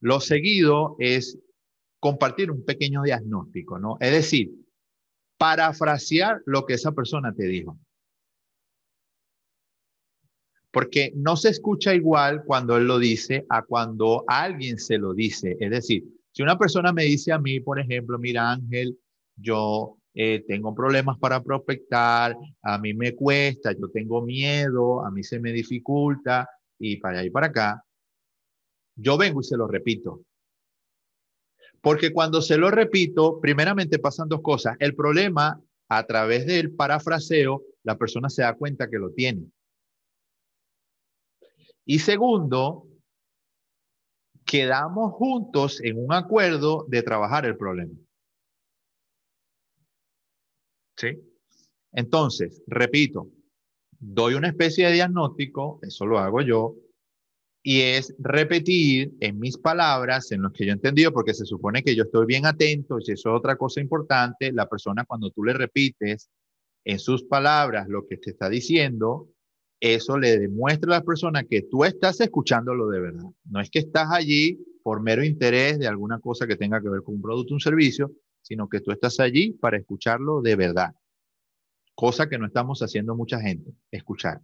Speaker 1: lo seguido es compartir un pequeño diagnóstico, ¿no? Es decir, parafrasear lo que esa persona te dijo. Porque no se escucha igual cuando él lo dice a cuando alguien se lo dice. Es decir, si una persona me dice a mí, por ejemplo, mira Ángel, yo eh, tengo problemas para prospectar, a mí me cuesta, yo tengo miedo, a mí se me dificulta y para y para acá. yo vengo y se lo repito. Porque cuando se lo repito, primeramente pasan dos cosas. El problema, a través del parafraseo, la persona se da cuenta que lo tiene. Y segundo, quedamos juntos en un acuerdo de trabajar el problema. ¿Sí? Entonces, repito, doy una especie de diagnóstico, eso lo hago yo, y es repetir en mis palabras, en lo que yo he entendido, porque se supone que yo estoy bien atento, y eso es otra cosa importante, la persona cuando tú le repites en sus palabras lo que te está diciendo, eso le demuestra a la persona que tú estás escuchándolo de verdad. No es que estás allí por mero interés de alguna cosa que tenga que ver con un producto un servicio, sino que tú estás allí para escucharlo de verdad. Cosa que no estamos haciendo mucha gente, escuchar.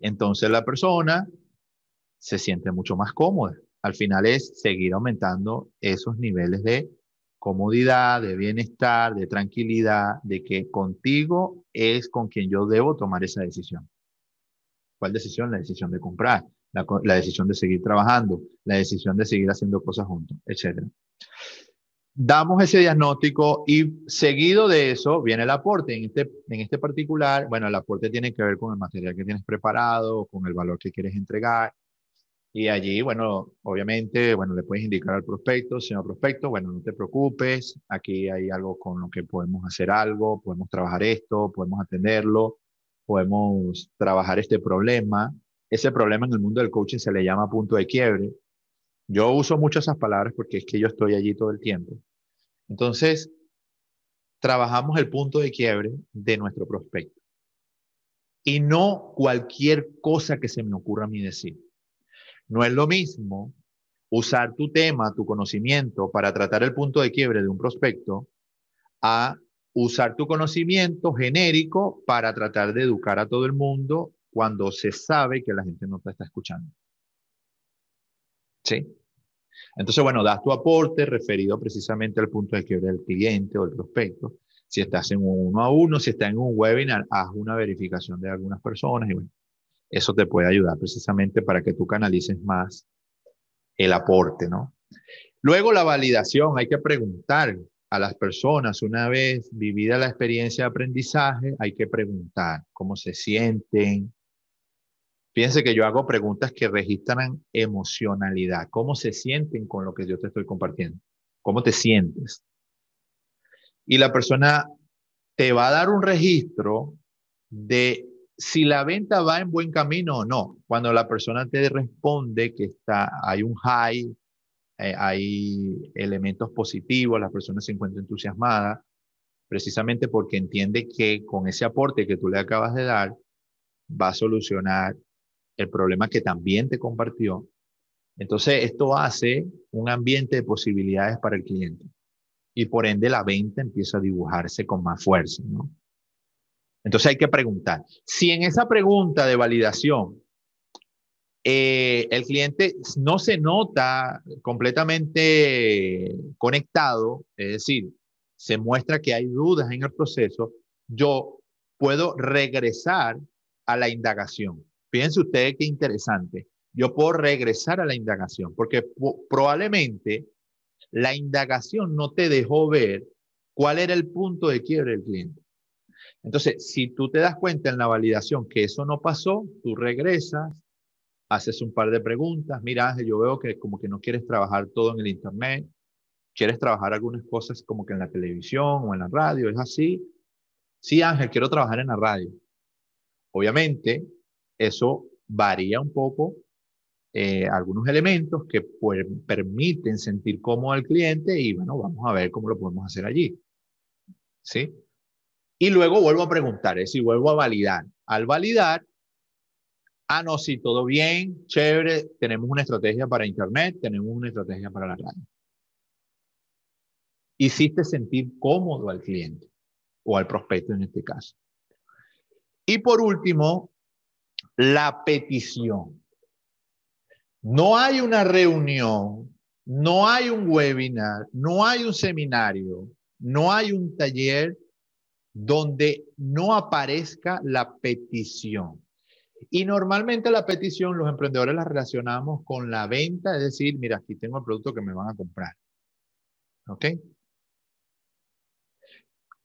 Speaker 1: Entonces la persona se siente mucho más cómoda. Al final es seguir aumentando esos niveles de comodidad, de bienestar, de tranquilidad, de que contigo es con quien yo debo tomar esa decisión. ¿Cuál decisión? La decisión de comprar, la, la decisión de seguir trabajando, la decisión de seguir haciendo cosas juntos, etc. Damos ese diagnóstico y seguido de eso viene el aporte. En este, en este particular, bueno, el aporte tiene que ver con el material que tienes preparado, con el valor que quieres entregar, y allí, bueno, obviamente, bueno, le puedes indicar al prospecto, señor prospecto, bueno, no te preocupes, aquí hay algo con lo que podemos hacer algo, podemos trabajar esto, podemos atenderlo, podemos trabajar este problema. Ese problema en el mundo del coaching se le llama punto de quiebre. Yo uso mucho esas palabras porque es que yo estoy allí todo el tiempo. Entonces, trabajamos el punto de quiebre de nuestro prospecto. Y no cualquier cosa que se me ocurra a mí decir. No es lo mismo usar tu tema, tu conocimiento para tratar el punto de quiebre de un prospecto a usar tu conocimiento genérico para tratar de educar a todo el mundo cuando se sabe que la gente no te está escuchando. ¿Sí? Entonces, bueno, das tu aporte referido precisamente al punto de quiebre del cliente o del prospecto. Si estás en un uno a uno, si estás en un webinar, haz una verificación de algunas personas y bueno, eso te puede ayudar precisamente para que tú canalices más el aporte, ¿no? Luego la validación, hay que preguntar a las personas, una vez vivida la experiencia de aprendizaje, hay que preguntar cómo se sienten. Fíjense que yo hago preguntas que registran emocionalidad, cómo se sienten con lo que yo te estoy compartiendo, cómo te sientes. Y la persona te va a dar un registro de si la venta va en buen camino o no. Cuando la persona te responde que está, hay un high, eh, hay elementos positivos, la persona se encuentra entusiasmada, precisamente porque entiende que con ese aporte que tú le acabas de dar, va a solucionar el problema que también te compartió. Entonces, esto hace un ambiente de posibilidades para el cliente. Y por ende, la venta empieza a dibujarse con más fuerza. Entonces hay que preguntar. Si en esa pregunta de validación eh, el cliente no se nota completamente conectado, es decir, se muestra que hay dudas en el proceso, yo puedo regresar a la indagación. Fíjense ustedes qué interesante. Yo puedo regresar a la indagación, porque probablemente la indagación no te dejó ver cuál era el punto de quiebre del cliente. Entonces, si tú te das cuenta en la validación que eso no pasó, tú regresas, haces un par de preguntas. Mira, yo veo que como que no quieres trabajar todo en el Internet, quieres trabajar algunas cosas como que en la televisión o en la radio, ¿es así? Sí, Ángel, quiero trabajar en la radio. Obviamente, eso varía un poco eh, algunos elementos que permiten sentir cómodo al cliente y bueno, vamos a ver cómo lo podemos hacer allí. ¿Sí? Y luego vuelvo a preguntar, es decir, vuelvo a validar. Al validar, ah, no, sí, todo bien, chévere, tenemos una estrategia para Internet, tenemos una estrategia para la radio. Hiciste sentir cómodo al cliente o al prospecto en este caso. Y por último, la petición. No hay una reunión, no hay un webinar, no hay un seminario, no hay un taller donde no aparezca la petición. Y normalmente la petición los emprendedores la relacionamos con la venta, es decir, mira, aquí tengo el producto que me van a comprar. ¿Ok?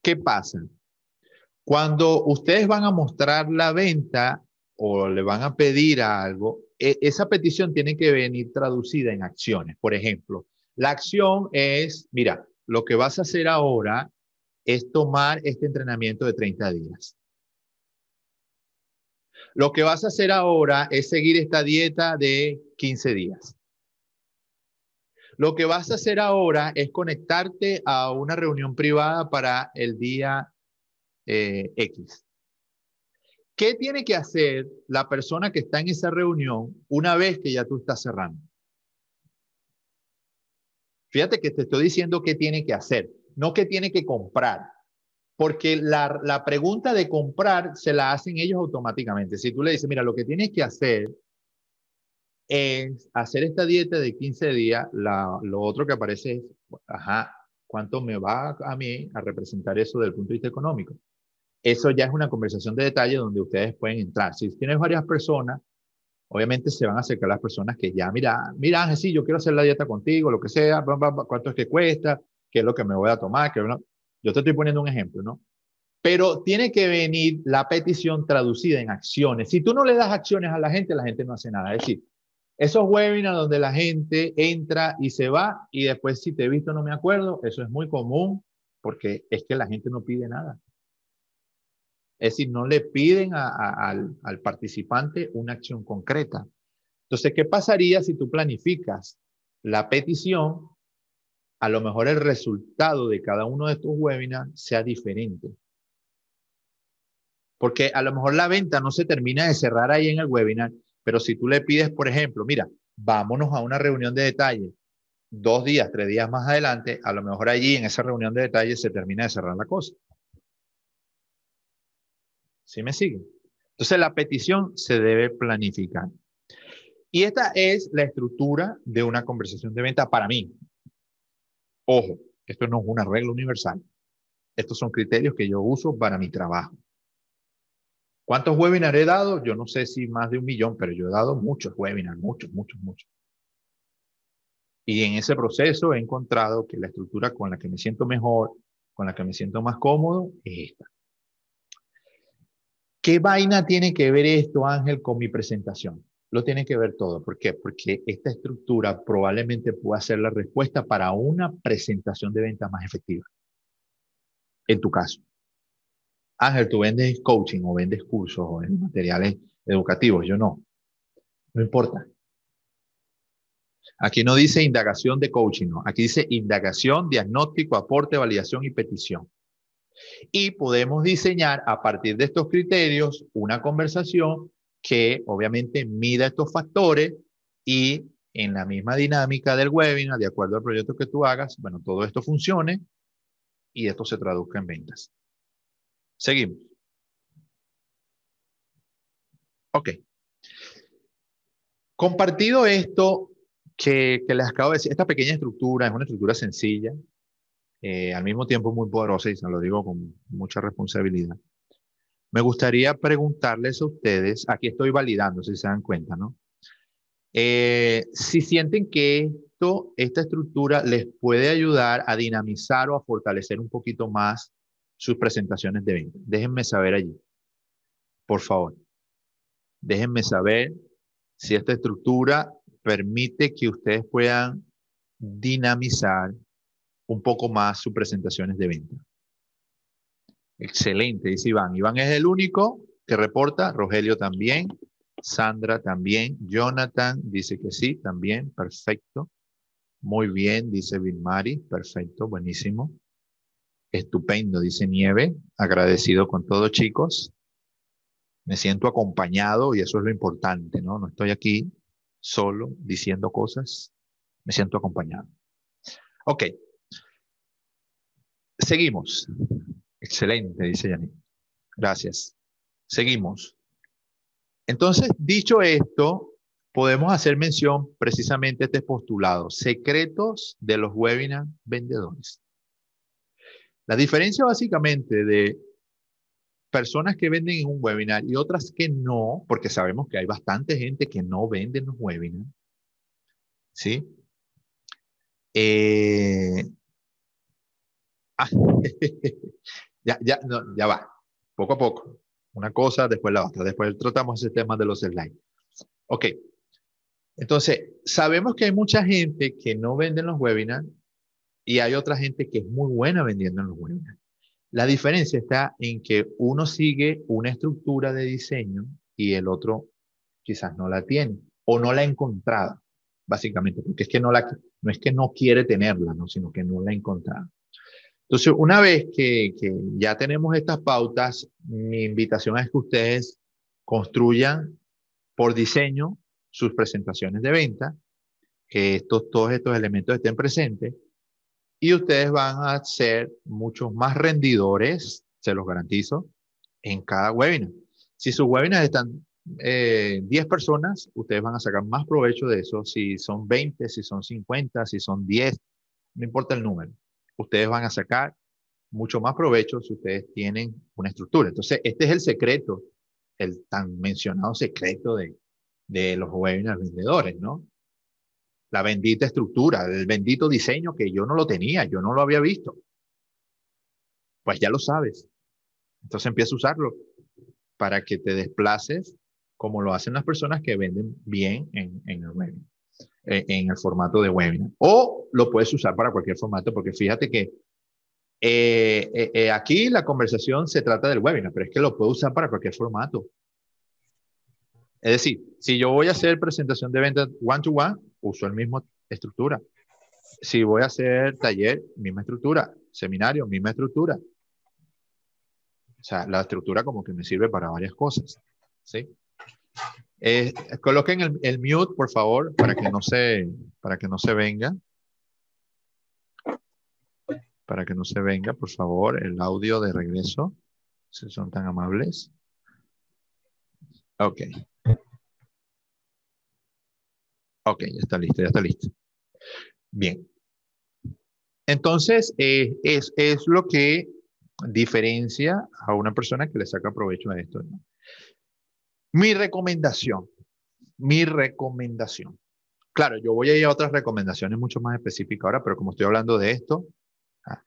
Speaker 1: ¿Qué pasa? Cuando ustedes van a mostrar la venta o le van a pedir algo, e, esa petición tiene que venir traducida en acciones. Por ejemplo, la acción es, mira, lo que vas a hacer ahora es tomar este entrenamiento de 30 días. Lo que vas a hacer ahora es seguir esta dieta de 15 días. Lo que vas a hacer ahora es conectarte a una reunión privada para el día eh, X. ¿Qué tiene que hacer la persona que está en esa reunión una vez que ya tú estás cerrando? Fíjate que te estoy diciendo qué tiene que hacer, no qué tiene que comprar. Porque la, la pregunta de comprar se la hacen ellos automáticamente. Si tú le dices, mira, lo que tienes que hacer es hacer esta dieta de 15 días, la, lo otro que aparece es, ajá, ¿cuánto me va a mí a representar eso desde el punto de vista económico? Eso ya es una conversación de detalle donde ustedes pueden entrar. Si tienes varias personas, obviamente se van a acercar las personas que ya, mira, mira Ángel, sí, yo quiero hacer la dieta contigo, lo que sea, cuánto es que cuesta, qué es lo que me voy a tomar, qué yo te estoy poniendo un ejemplo, ¿no? Pero tiene que venir la petición traducida en acciones. Si tú no le das acciones a la gente, la gente no hace nada. Es decir, esos webinars donde la gente entra y se va y después si te he visto no me acuerdo, eso es muy común porque es que la gente no pide nada. Es decir, no le piden al, al participante una acción concreta. Entonces, ¿qué pasaría si tú planificas la petición? A lo mejor el resultado de cada uno de estos webinars sea diferente. Porque a lo mejor la venta no se termina de cerrar ahí en el webinar, pero si tú le pides, por ejemplo, mira, vámonos a una reunión de detalle dos días, tres días más adelante, a lo mejor allí en esa reunión de detalle se termina de cerrar la cosa. ¿Sí me siguen? Entonces la petición se debe planificar. Y esta es la estructura de una conversación de venta para mí. Ojo, esto no es una regla universal. Estos son criterios que yo uso para mi trabajo. ¿Cuántos webinars he dado? Yo no sé si más de un millón, pero yo he dado muchos webinars, muchos, muchos, muchos. Y en ese proceso he encontrado que la estructura con la que me siento mejor, con la que me siento más cómodo, es esta. ¿Qué vaina tiene que ver esto, Ángel, con mi presentación? Lo tiene que ver todo. ¿Por qué? Porque esta estructura probablemente pueda ser la respuesta para una presentación de venta más efectiva. En tu caso. Ángel, tú vendes coaching o vendes cursos o vendes materiales educativos. Yo no. No importa. Aquí no dice indagación de coaching, no. Aquí dice indagación, diagnóstico, aporte, validación y petición. Y podemos diseñar a partir de estos criterios una conversación que obviamente mida estos factores y en la misma dinámica del webinar, de acuerdo al proyecto que tú hagas, bueno, todo esto funcione y esto se traduzca en ventas. Seguimos. Ok. Compartido esto que, que les acabo de decir, esta pequeña estructura es una estructura sencilla, eh, al mismo tiempo muy poderosa y se lo digo con mucha responsabilidad. Me gustaría preguntarles a ustedes, aquí estoy validando, si se dan cuenta, ¿no? Eh, si sienten que esto, esta estructura les puede ayudar a dinamizar o a fortalecer un poquito más sus presentaciones de venta. Déjenme saber allí, por favor. Déjenme saber si esta estructura permite que ustedes puedan dinamizar un poco más sus presentaciones de venta. Excelente, dice Iván. Iván es el único que reporta, Rogelio también, Sandra también, Jonathan dice que sí, también, perfecto. Muy bien, dice Vilmari, perfecto, buenísimo. Estupendo, dice Nieve, agradecido con todos chicos. Me siento acompañado y eso es lo importante, ¿no? No estoy aquí solo diciendo cosas, me siento acompañado. Ok, Seguimos. Excelente, dice Yanni. Gracias. Seguimos. Entonces, dicho esto, podemos hacer mención precisamente a este postulado, secretos de los webinar vendedores. La diferencia básicamente de personas que venden en un webinar y otras que no, porque sabemos que hay bastante gente que no vende en los webinars. ¿Sí? Eh, ah, ya, ya, ya va, poco a poco. Una cosa, después la otra. Después tratamos ese tema de los slides. Ok. Entonces, sabemos que hay mucha gente que no vende en los webinars y hay otra gente que es muy buena vendiendo en los webinars. La diferencia está en que uno sigue una estructura de diseño y el otro quizás no la tiene o no la ha encontrado, básicamente, porque es que no, la, no es que no quiere tenerla, ¿no? sino que no la ha encontrado. Entonces, una vez que, ya tenemos estas pautas, mi invitación es que ustedes construyan por diseño sus presentaciones de venta, que estos, todos estos elementos estén presentes y ustedes van a ser muchos más rendidores, se los garantizo, en cada webinar. Si sus webinars están 10 eh, personas, ustedes van a sacar más provecho de eso. Si son 20, si son 50, si son 10, no importa el número ustedes van a sacar mucho más provecho si ustedes tienen una estructura. Entonces, este es el secreto, el tan mencionado secreto de, de los webinars vendedores, ¿no? La bendita estructura, el bendito diseño que yo no lo tenía, yo no lo había visto. Pues ya lo sabes. Entonces empieza a usarlo para que te desplaces como lo hacen las personas que venden bien en, en el webinar. Eh, en el formato de webinar. O lo puedes usar para cualquier formato, porque fíjate que eh, eh, aquí la conversación se trata del webinar, pero es que lo puedo usar para cualquier formato. Es decir, si yo voy a hacer presentación de venta one-to-one, uso el mismo estructura. Si voy a hacer taller, misma estructura. Seminario, misma estructura. O sea, la estructura como que me sirve para varias cosas. ¿Sí? Eh, coloquen el, mute, por favor, para que no se, para que no se venga. Para que no se venga, por favor, el audio de regreso, si son tan amables. Ok. Ok, ya está listo, ya está listo. Bien. Entonces, eh, es, es, lo que diferencia a una persona que le saca provecho a esto. Mi recomendación, mi recomendación. Claro, yo voy a ir a otras recomendaciones mucho más específicas ahora, pero como estoy hablando de esto, ah,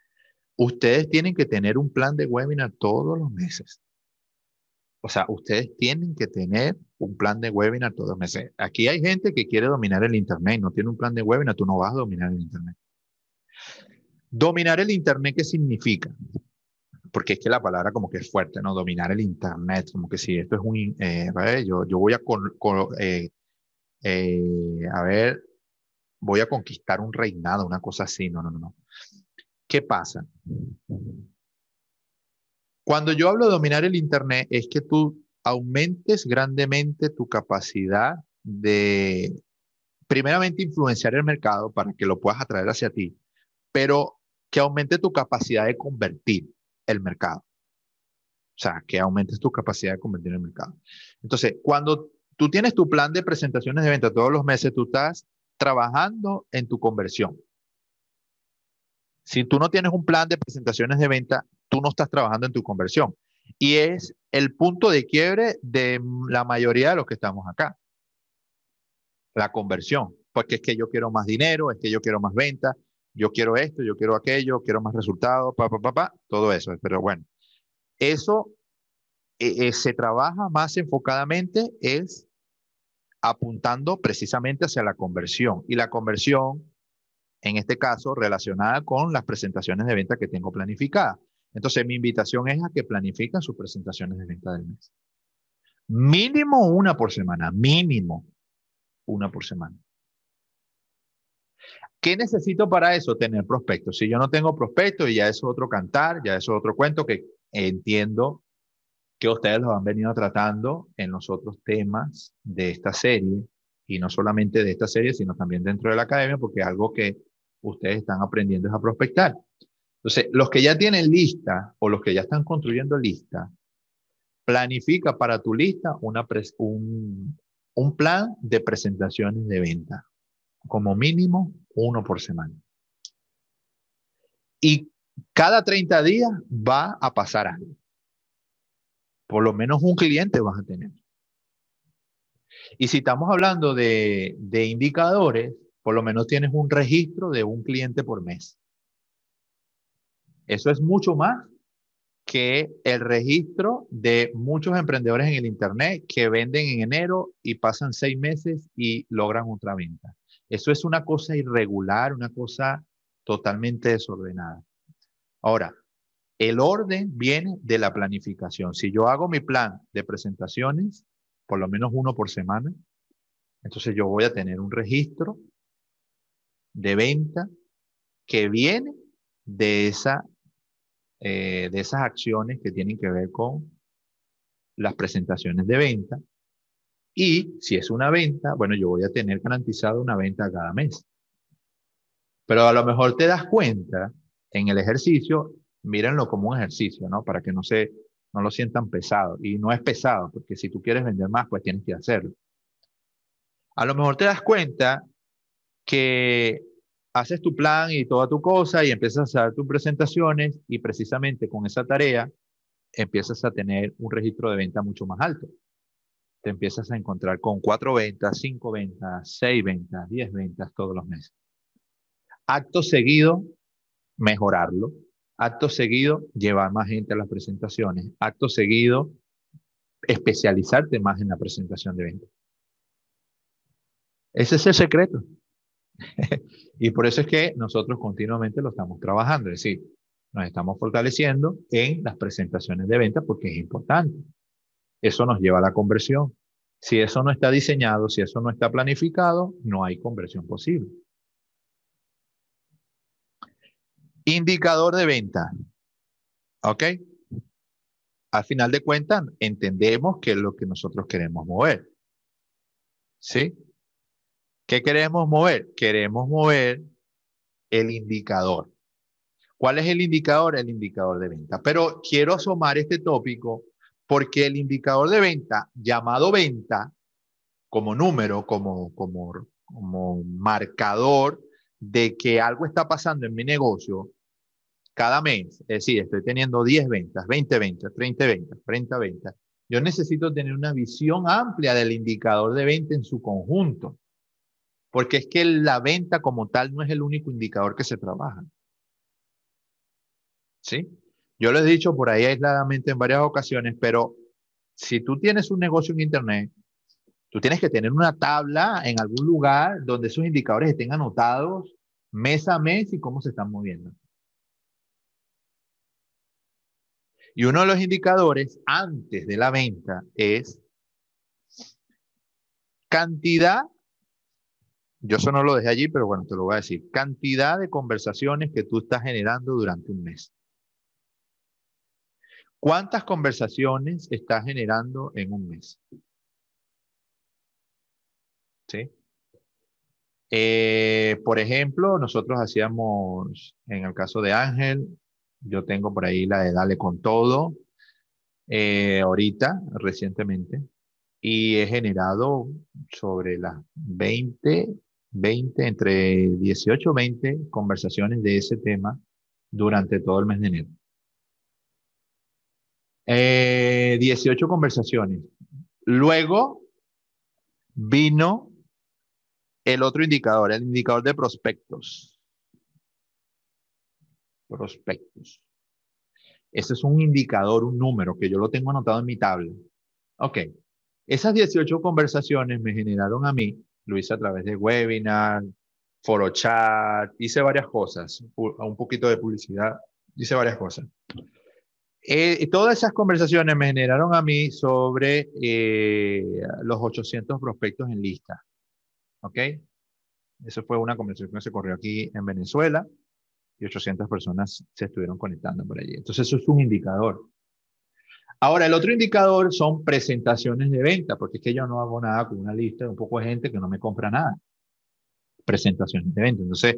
Speaker 1: ustedes tienen que tener un plan de webinar todos los meses. O sea, ustedes tienen que tener un plan de webinar todos los meses. Aquí hay gente que quiere dominar el Internet, no tiene un plan de webinar, tú no vas a dominar el Internet. Dominar el Internet, ¿qué significa? Porque es que la palabra como que es fuerte, ¿no? Dominar el Internet, como que si esto es un, eh, yo, yo voy a, eh, eh, a ver, voy a conquistar un reinado, una cosa así, no, no, no, no. ¿Qué pasa? Cuando yo hablo de dominar el Internet, es que tú aumentes grandemente tu capacidad de, primeramente, influenciar el mercado para que lo puedas atraer hacia ti, pero que aumente tu capacidad de convertir el mercado. O sea, que aumentes tu capacidad de convertir el mercado. Entonces, cuando tú tienes tu plan de presentaciones de venta todos los meses, tú estás trabajando en tu conversión. Si tú no tienes un plan de presentaciones de venta, tú no estás trabajando en tu conversión. Y es el punto de quiebre de la mayoría de los que estamos acá. La conversión. Porque es que yo quiero más dinero, es que yo quiero más venta, yo quiero esto, yo quiero aquello, quiero más resultados, pa, pa, pa, todo eso. Pero bueno, eso eh, eh, se trabaja más enfocadamente es apuntando precisamente hacia la conversión. Y la conversión, en este caso, relacionada con las presentaciones de venta que tengo planificadas. Entonces, mi invitación es a que planifiquen sus presentaciones de venta del mes. Mínimo una por semana, mínimo una por semana. ¿Qué necesito para eso? Tener prospectos. Si yo no tengo prospectos, y ya es otro cantar, ya es otro cuento que entiendo que ustedes lo han venido tratando en los otros temas de esta serie, y no solamente de esta serie, sino también dentro de la academia, porque algo que ustedes están aprendiendo es a prospectar. Entonces, los que ya tienen lista o los que ya están construyendo lista, planifica para tu lista una un, un plan de presentaciones de venta como mínimo uno por semana. Y cada 30 días va a pasar algo. Por lo menos un cliente vas a tener. Y si estamos hablando de, de indicadores, por lo menos tienes un registro de un cliente por mes. Eso es mucho más que el registro de muchos emprendedores en el Internet que venden en enero y pasan seis meses y logran otra venta. Eso es una cosa irregular, una cosa totalmente desordenada. Ahora, el orden viene de la planificación. Si yo hago mi plan de presentaciones, por lo menos uno por semana, entonces yo voy a tener un registro de venta que viene de esa eh, de esas acciones que tienen que ver con las presentaciones de venta. Y si es una venta, bueno, yo voy a tener garantizado una venta cada mes. Pero a lo mejor te das cuenta en el ejercicio, mírenlo como un ejercicio, ¿no? Para que no se, no lo sientan pesado. Y no es pesado, porque si tú quieres vender más, pues tienes que hacerlo. A lo mejor te das cuenta que haces tu plan y toda tu cosa y empiezas a hacer tus presentaciones y precisamente con esa tarea empiezas a tener un registro de venta mucho más alto. Empiezas a encontrar con cuatro ventas, cinco ventas, seis ventas, diez ventas todos los meses. Acto seguido, mejorarlo. Acto seguido, llevar más gente a las presentaciones. Acto seguido, especializarte más en la presentación de venta. Ese es el secreto. y por eso es que nosotros continuamente lo estamos trabajando, es decir, nos estamos fortaleciendo en las presentaciones de venta porque es importante. Eso nos lleva a la conversión. Si eso no está diseñado, si eso no está planificado, no hay conversión posible. Indicador de venta. ¿Ok? Al final de cuentas, entendemos qué es lo que nosotros queremos mover. ¿Sí? ¿Qué queremos mover? Queremos mover el indicador. ¿Cuál es el indicador? El indicador de venta. Pero quiero asomar este tópico porque el indicador de venta, llamado venta, como número, como, como, como marcador de que algo está pasando en mi negocio cada mes, es decir, estoy teniendo 10 ventas, 20 ventas, 30 ventas, 30 ventas, yo necesito tener una visión amplia del indicador de venta en su conjunto. Porque es que la venta como tal no es el único indicador que se trabaja. ¿Sí? Yo lo he dicho por ahí aisladamente en varias ocasiones, pero si tú tienes un negocio en Internet, tú tienes que tener una tabla en algún lugar donde esos indicadores estén anotados mes a mes y cómo se están moviendo. Y uno de los indicadores antes de la venta es cantidad yo eso no lo dejé allí, pero bueno, te lo voy a decir. Cantidad de conversaciones que tú estás generando durante un mes. ¿Cuántas conversaciones estás generando en un mes? ¿Sí? Eh, por ejemplo, nosotros hacíamos, en el caso de Ángel, yo tengo por ahí la de Dale con todo, eh, ahorita, recientemente, y he generado sobre las 20 20, entre 18 o 20 conversaciones de ese tema durante todo el mes de enero. 18 eh, conversaciones. Luego vino el otro indicador, el indicador de prospectos. Prospectos. Ese es un indicador, un número que yo lo tengo anotado en mi tabla. Ok. Esas 18 conversaciones me generaron a mí lo hice a través de webinar, foro chat, hice varias cosas, un poquito de publicidad, hice varias cosas. Eh, todas esas conversaciones me generaron a mí sobre eh, los 800 prospectos en lista. ¿Ok? Eso fue una conversación que se corrió aquí en Venezuela y 800 personas se estuvieron conectando por allí. Entonces, eso es un indicador. Ahora, el otro indicador son presentaciones de venta, porque es que yo no hago nada con una lista de un poco de gente que no me compra nada. Presentaciones de venta. Entonces,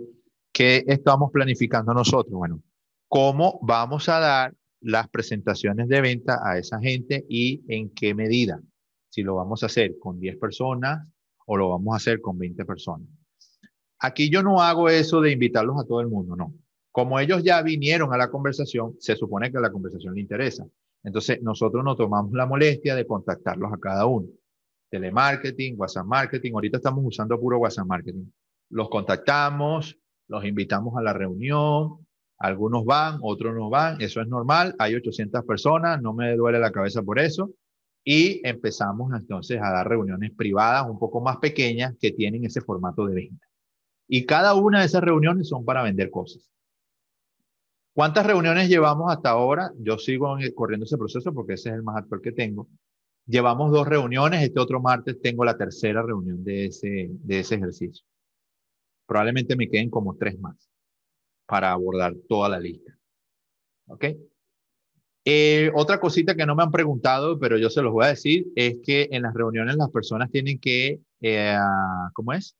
Speaker 1: ¿qué estamos planificando nosotros? Bueno, ¿cómo vamos a dar las presentaciones de venta a esa gente y en qué medida? Si lo vamos a hacer con 10 personas o lo vamos a hacer con 20 personas. Aquí yo no hago eso de invitarlos a todo el mundo, no. Como ellos ya vinieron a la conversación, se supone que la conversación le interesa. Entonces, nosotros nos tomamos la molestia de contactarlos a cada uno. Telemarketing, WhatsApp Marketing. Ahorita estamos usando puro WhatsApp Marketing. Los contactamos, los invitamos a la reunión. Algunos van, otros no van. Eso es normal. Hay 800 personas. No me duele la cabeza por eso. Y empezamos entonces a dar reuniones privadas un poco más pequeñas que tienen ese formato de venta. Y cada una de esas reuniones son para vender cosas. ¿Cuántas reuniones llevamos hasta ahora? Yo sigo corriendo ese proceso porque ese es el más actual que tengo. Llevamos dos reuniones, este otro martes tengo la tercera reunión de ese, de ese ejercicio. Probablemente me queden como tres más para abordar toda la lista. ¿Ok? Eh, otra cosita que no me han preguntado, pero yo se los voy a decir, es que en las reuniones las personas tienen que, eh, ¿cómo es?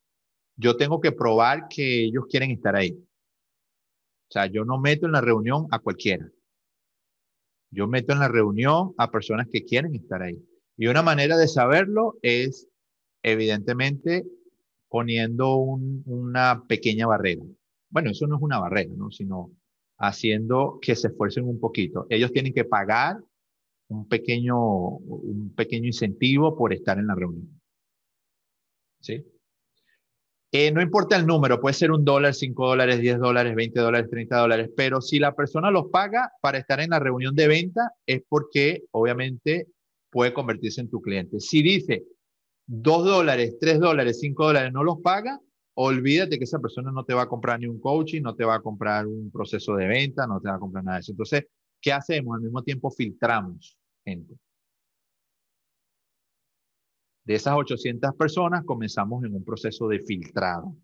Speaker 1: Yo tengo que probar que ellos quieren estar ahí. O sea, yo no meto en la reunión a cualquiera. Yo meto en la reunión a personas que quieren estar ahí. Y una manera de saberlo es, evidentemente, poniendo una pequeña barrera. Bueno, eso no es una barrera, ¿no? Sino haciendo que se esfuercen un poquito. Ellos tienen que pagar un pequeño, un pequeño incentivo por estar en la reunión. ¿Sí? Eh, no importa el número, puede ser un dólar, cinco dólares, diez dólares, veinte dólares, treinta dólares, pero si la persona los paga para estar en la reunión de venta es porque obviamente puede convertirse en tu cliente. Si dice dos dólares, tres dólares, cinco dólares, no los paga, olvídate que esa persona no te va a comprar ni un coaching, no te va a comprar un proceso de venta, no te va a comprar nada de eso. Entonces, ¿qué hacemos? Al mismo tiempo filtramos gente. De esas 800 personas comenzamos en un proceso de filtrado,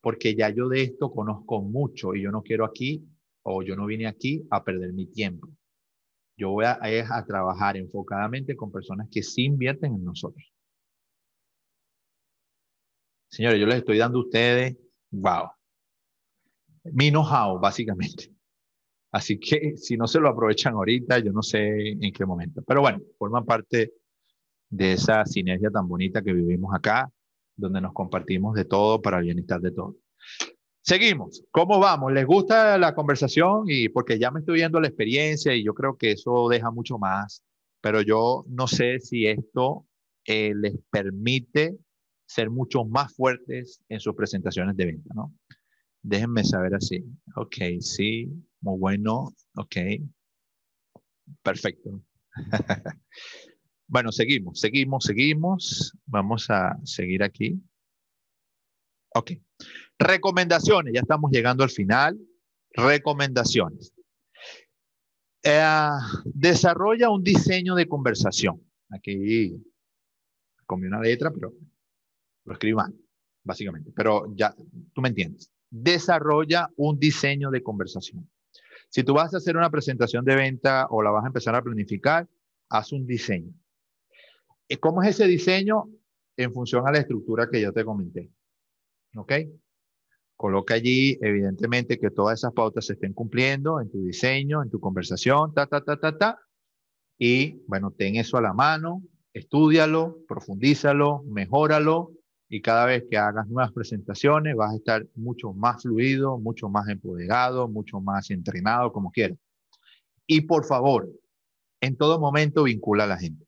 Speaker 1: porque ya yo de esto conozco mucho y yo no quiero aquí o yo no vine aquí a perder mi tiempo. Yo voy a, trabajar enfocadamente con personas que sí invierten en nosotros. Señores, yo les estoy dando a ustedes, wow, mi know-how, básicamente. Así que si no se lo aprovechan ahorita, yo no sé en qué momento. Pero bueno, forman parte de esa sinergia tan bonita que vivimos acá, donde nos compartimos de todo para el bienestar de todos. Seguimos. ¿Cómo vamos? ¿Les gusta la conversación? Y porque ya me estoy viendo la experiencia y yo creo que eso deja mucho más, pero yo no sé si esto eh, les permite ser mucho más fuertes en sus presentaciones de venta, ¿no? Déjenme saber así. Ok, sí, muy bueno. Ok. Perfecto. bueno, seguimos, seguimos, seguimos. Vamos a seguir aquí. Ok. Recomendaciones, ya estamos llegando al final. Recomendaciones. Eh, desarrolla un diseño de conversación. Aquí comí una letra, pero lo básicamente. Pero ya, tú me entiendes. Desarrolla un diseño de conversación. Si tú vas a hacer una presentación de venta o la vas a empezar a planificar, haz un diseño. ¿Cómo es ese diseño? En función a la estructura que yo te comenté. ¿Ok? Coloca allí, evidentemente, que todas esas pautas se estén cumpliendo en tu diseño, en tu conversación, ta, ta, ta, ta, ta. Y bueno, ten eso a la mano, estudialo, profundízalo, mejóralo y cada vez que hagas nuevas presentaciones vas a estar mucho más fluido, mucho más empoderado, mucho más entrenado, como quieras. Y por favor, en todo momento vincula a la gente.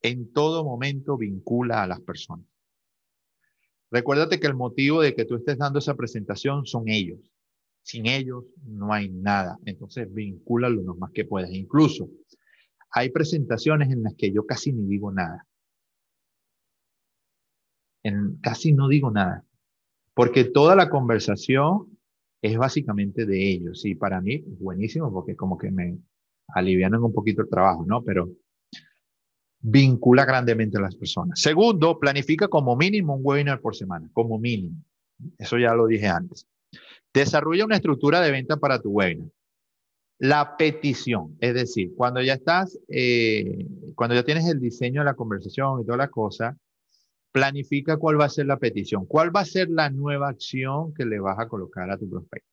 Speaker 1: En todo momento vincula a las personas. Recuérdate que el motivo de que tú estés dando esa presentación son ellos. Sin ellos no hay nada. Entonces, vincúlalo lo más que puedas. Incluso hay presentaciones en las que yo casi ni digo nada casi no digo nada, porque toda la conversación es básicamente de ellos. Y para mí buenísimo porque como que me alivianan un poquito el trabajo, ¿no? Pero vincula grandemente a las personas. Segundo, planifica como mínimo un webinar por semana, como mínimo. Eso ya lo dije antes. Desarrolla una estructura de venta para tu webinar. La petición, es decir, cuando ya estás, eh, cuando ya tienes el diseño de la conversación y toda la cosa, planifica cuál va a ser la petición, cuál va a ser la nueva acción que le vas a colocar a tu prospecto.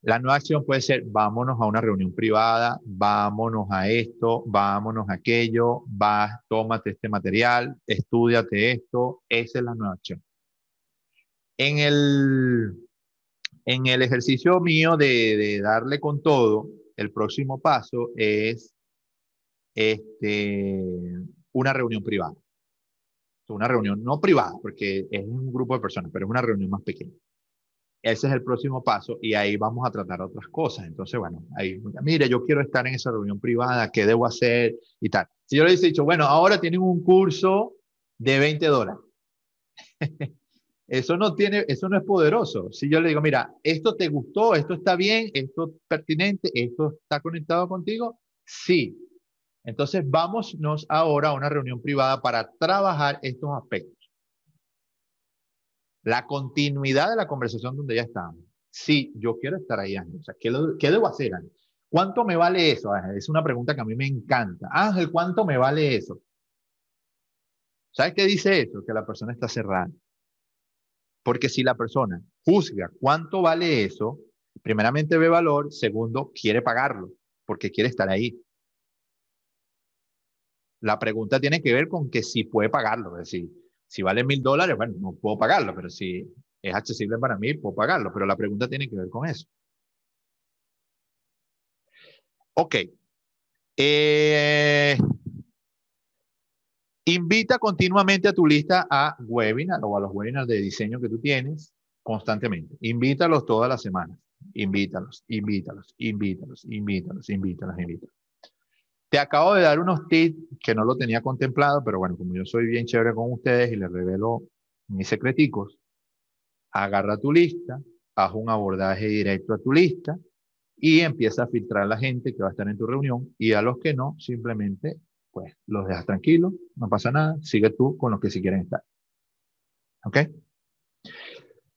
Speaker 1: La nueva acción puede ser, vámonos a una reunión privada, vámonos a esto, vámonos a aquello, vas, tómate este material, estudiate esto, esa es la nueva acción. En el, en el ejercicio mío de, de darle con todo, el próximo paso es este, una reunión privada. Una reunión no privada, porque es un grupo de personas, pero es una reunión más pequeña. Ese es el próximo paso y ahí vamos a tratar otras cosas. Entonces, bueno, ahí, mire, yo quiero estar en esa reunión privada, ¿qué debo hacer? Y tal. Si yo le hubiese dicho, bueno, ahora tienen un curso de 20 dólares. Eso no tiene, eso no es poderoso. Si yo le digo, mira, esto te gustó, esto está bien, esto es pertinente, esto está conectado contigo, sí. Entonces, vámonos ahora a una reunión privada para trabajar estos aspectos. La continuidad de la conversación donde ya estamos. Sí, yo quiero estar ahí, Ángel. ¿qué, ¿qué, debo hacer, Ángel? ¿Cuánto me vale eso? Es una pregunta que a mí me encanta. Ángel, ¿cuánto me vale eso? ¿Sabes qué dice eso? Que la persona está cerrada. Porque si la persona juzga cuánto vale eso, primeramente ve valor, segundo, quiere pagarlo, porque quiere estar ahí. La pregunta tiene que ver con que si puede pagarlo, es decir, si vale mil dólares, bueno, no puedo pagarlo, pero si es accesible para mí, puedo pagarlo, pero la pregunta tiene que ver con eso. Ok. Eh, Invita continuamente a tu lista a webinar o a los webinars de diseño que tú tienes constantemente. Invítalos todas las semanas. Invítalos, invítalos, invítalos, invítalos, invítalos, invítalos. Te acabo de dar unos tips que no lo tenía contemplado, pero bueno, como yo soy bien chévere con ustedes y les revelo mis secreticos, agarra tu lista, haz un abordaje directo a tu lista y empieza a filtrar a la gente que va a estar en tu reunión y a los que no, simplemente pues los dejas tranquilos, no pasa nada, sigue tú con los que sí quieren estar. ¿Ok?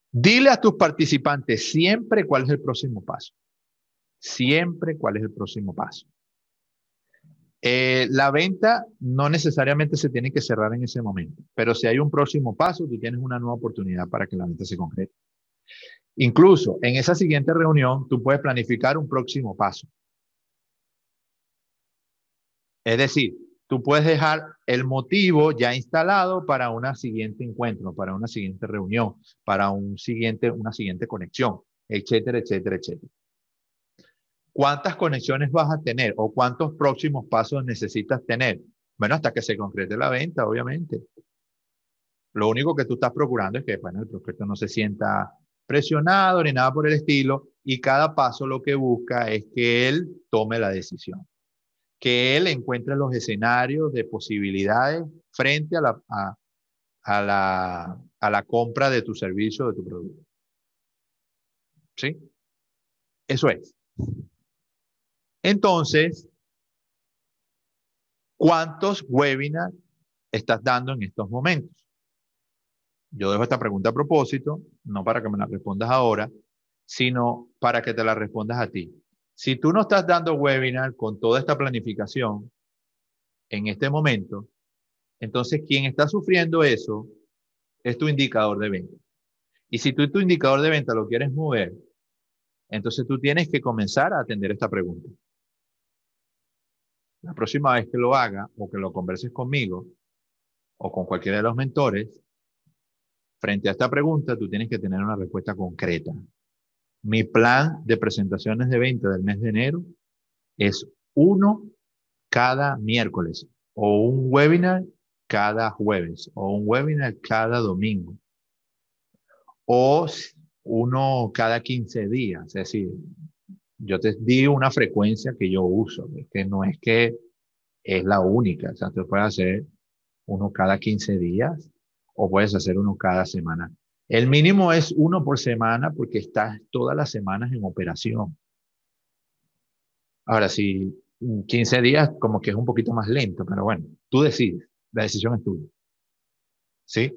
Speaker 1: Dile a tus participantes siempre cuál es el próximo paso. Siempre cuál es el próximo paso. Eh, la venta no necesariamente se tiene que cerrar en ese momento, pero si hay un próximo paso, tú tienes una nueva oportunidad para que la venta se concrete. Incluso en esa siguiente reunión, tú puedes planificar un próximo paso. Es decir, tú puedes dejar el motivo ya instalado para un siguiente encuentro, para una siguiente reunión, para un siguiente, una siguiente conexión, etcétera, etcétera, etcétera. ¿Cuántas conexiones vas a tener o cuántos próximos pasos necesitas tener? Bueno, hasta que se concrete la venta, obviamente. Lo único que tú estás procurando es que bueno, el prospecto no se sienta presionado ni nada por el estilo y cada paso lo que busca es que él tome la decisión que él encuentre los escenarios de posibilidades frente a la, a, la, a la compra de tu servicio de tu producto. ¿Sí? Eso es. Entonces, ¿cuántos webinars estás dando en estos momentos? Yo dejo esta pregunta a propósito, no para que me la respondas ahora, sino para que te la respondas a ti. Si tú no estás dando webinar con toda esta planificación en este momento, entonces quien está sufriendo eso es tu indicador de venta. Y si tú tu indicador de venta lo quieres mover, entonces tú tienes que comenzar a atender esta pregunta. La próxima vez que lo haga o que lo converses conmigo o con cualquiera de los mentores, frente a esta pregunta, tú tienes que tener una respuesta concreta. Mi plan de presentaciones de venta del mes de enero es uno cada miércoles o un webinar cada jueves o un webinar cada domingo o uno cada 15 días. Es decir, yo te digo una frecuencia que yo uso, que no es que es la única. O sea, tú puedes hacer uno cada 15 días o puedes hacer uno cada semana. El mínimo es uno por semana porque estás todas las semanas en operación. Ahora, si 15 días como que es un poquito más lento, pero bueno, tú decides, la decisión es tuya. ¿Sí?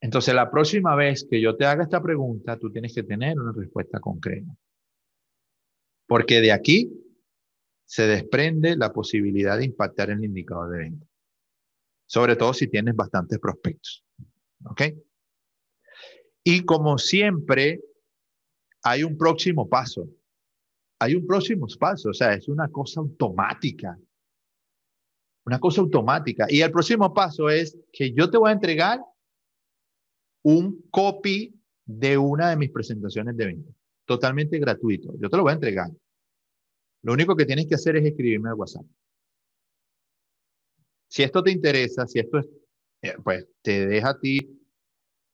Speaker 1: Entonces, la próxima vez que yo te haga esta pregunta, tú tienes que tener una respuesta concreta. Porque de aquí se desprende la posibilidad de impactar en el indicador de venta. Sobre todo si tienes bastantes prospectos. ¿Ok? Y como siempre, hay un próximo paso. Hay un próximo paso, o sea, es una cosa automática. Una cosa automática. Y el próximo paso es que yo te voy a entregar un copy de una de mis presentaciones de venta, totalmente gratuito. Yo te lo voy a entregar. Lo único que tienes que hacer es escribirme al WhatsApp. Si esto te interesa, si esto es, eh, pues te deja a ti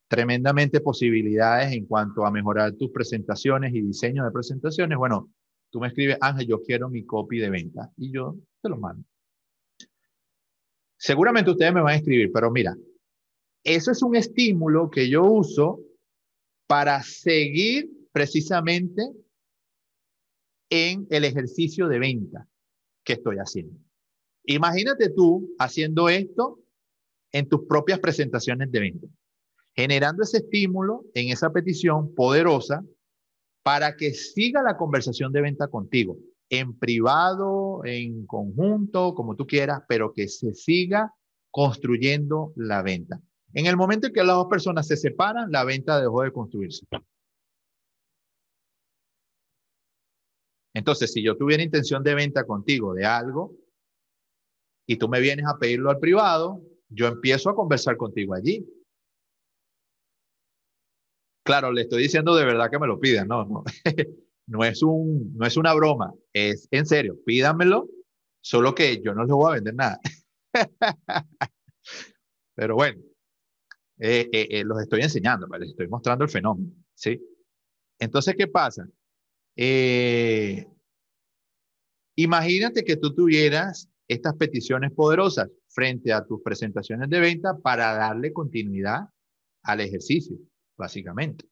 Speaker 1: tremendamente posibilidades en cuanto a mejorar tus presentaciones y diseño de presentaciones, bueno, tú me escribes, Ángel, yo quiero mi copy de venta y yo te lo mando. Seguramente ustedes me van a escribir, pero mira, eso es un estímulo que yo uso para seguir precisamente en el ejercicio de venta que estoy haciendo. Imagínate tú haciendo esto en tus propias presentaciones de venta, generando ese estímulo en esa petición poderosa para que siga la conversación de venta contigo, en privado, en conjunto, como tú quieras, pero que se siga construyendo la venta. En el momento en que las dos personas se separan, la venta dejó de construirse. Entonces, si yo tuviera intención de venta contigo de algo y tú me vienes a pedirlo al privado, yo empiezo a conversar contigo allí. Claro, le estoy diciendo de verdad que me lo pidan, no, no, no es, un, no es una broma, es en serio, pídanmelo, solo que yo no les voy a vender nada. Pero bueno, eh, eh, eh, los estoy enseñando, les estoy mostrando el fenómeno, ¿sí? Entonces, ¿qué pasa? Imagínate que tú tuvieras estas peticiones poderosas frente a tus presentaciones de venta para darle continuidad al ejercicio, básicamente.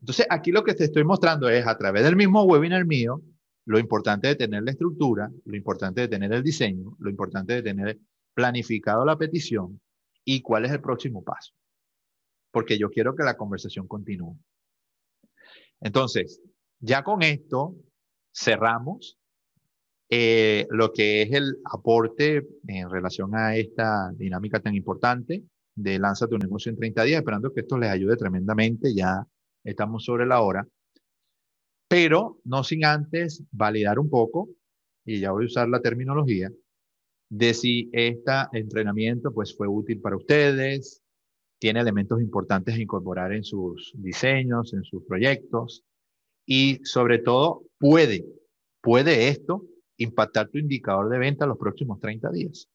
Speaker 1: Entonces, aquí lo que te estoy mostrando es a través del mismo webinar mío, lo importante de tener la estructura, lo importante de tener el diseño, lo importante de tener planificado la petición y cuál es el próximo paso. Porque yo quiero que la conversación continúe. Entonces, ya con esto cerramos eh, lo que es el aporte en relación a esta dinámica tan importante de lanza tu negocio en 30 días, esperando que esto les ayude tremendamente. Ya estamos sobre la hora. Pero no sin antes validar un poco, y ya voy a usar la terminología, de si este entrenamiento pues, fue útil para ustedes, tiene elementos importantes a incorporar en sus diseños, en sus proyectos, y sobre todo puede, puede esto impactar tu indicador de venta los próximos 30 días.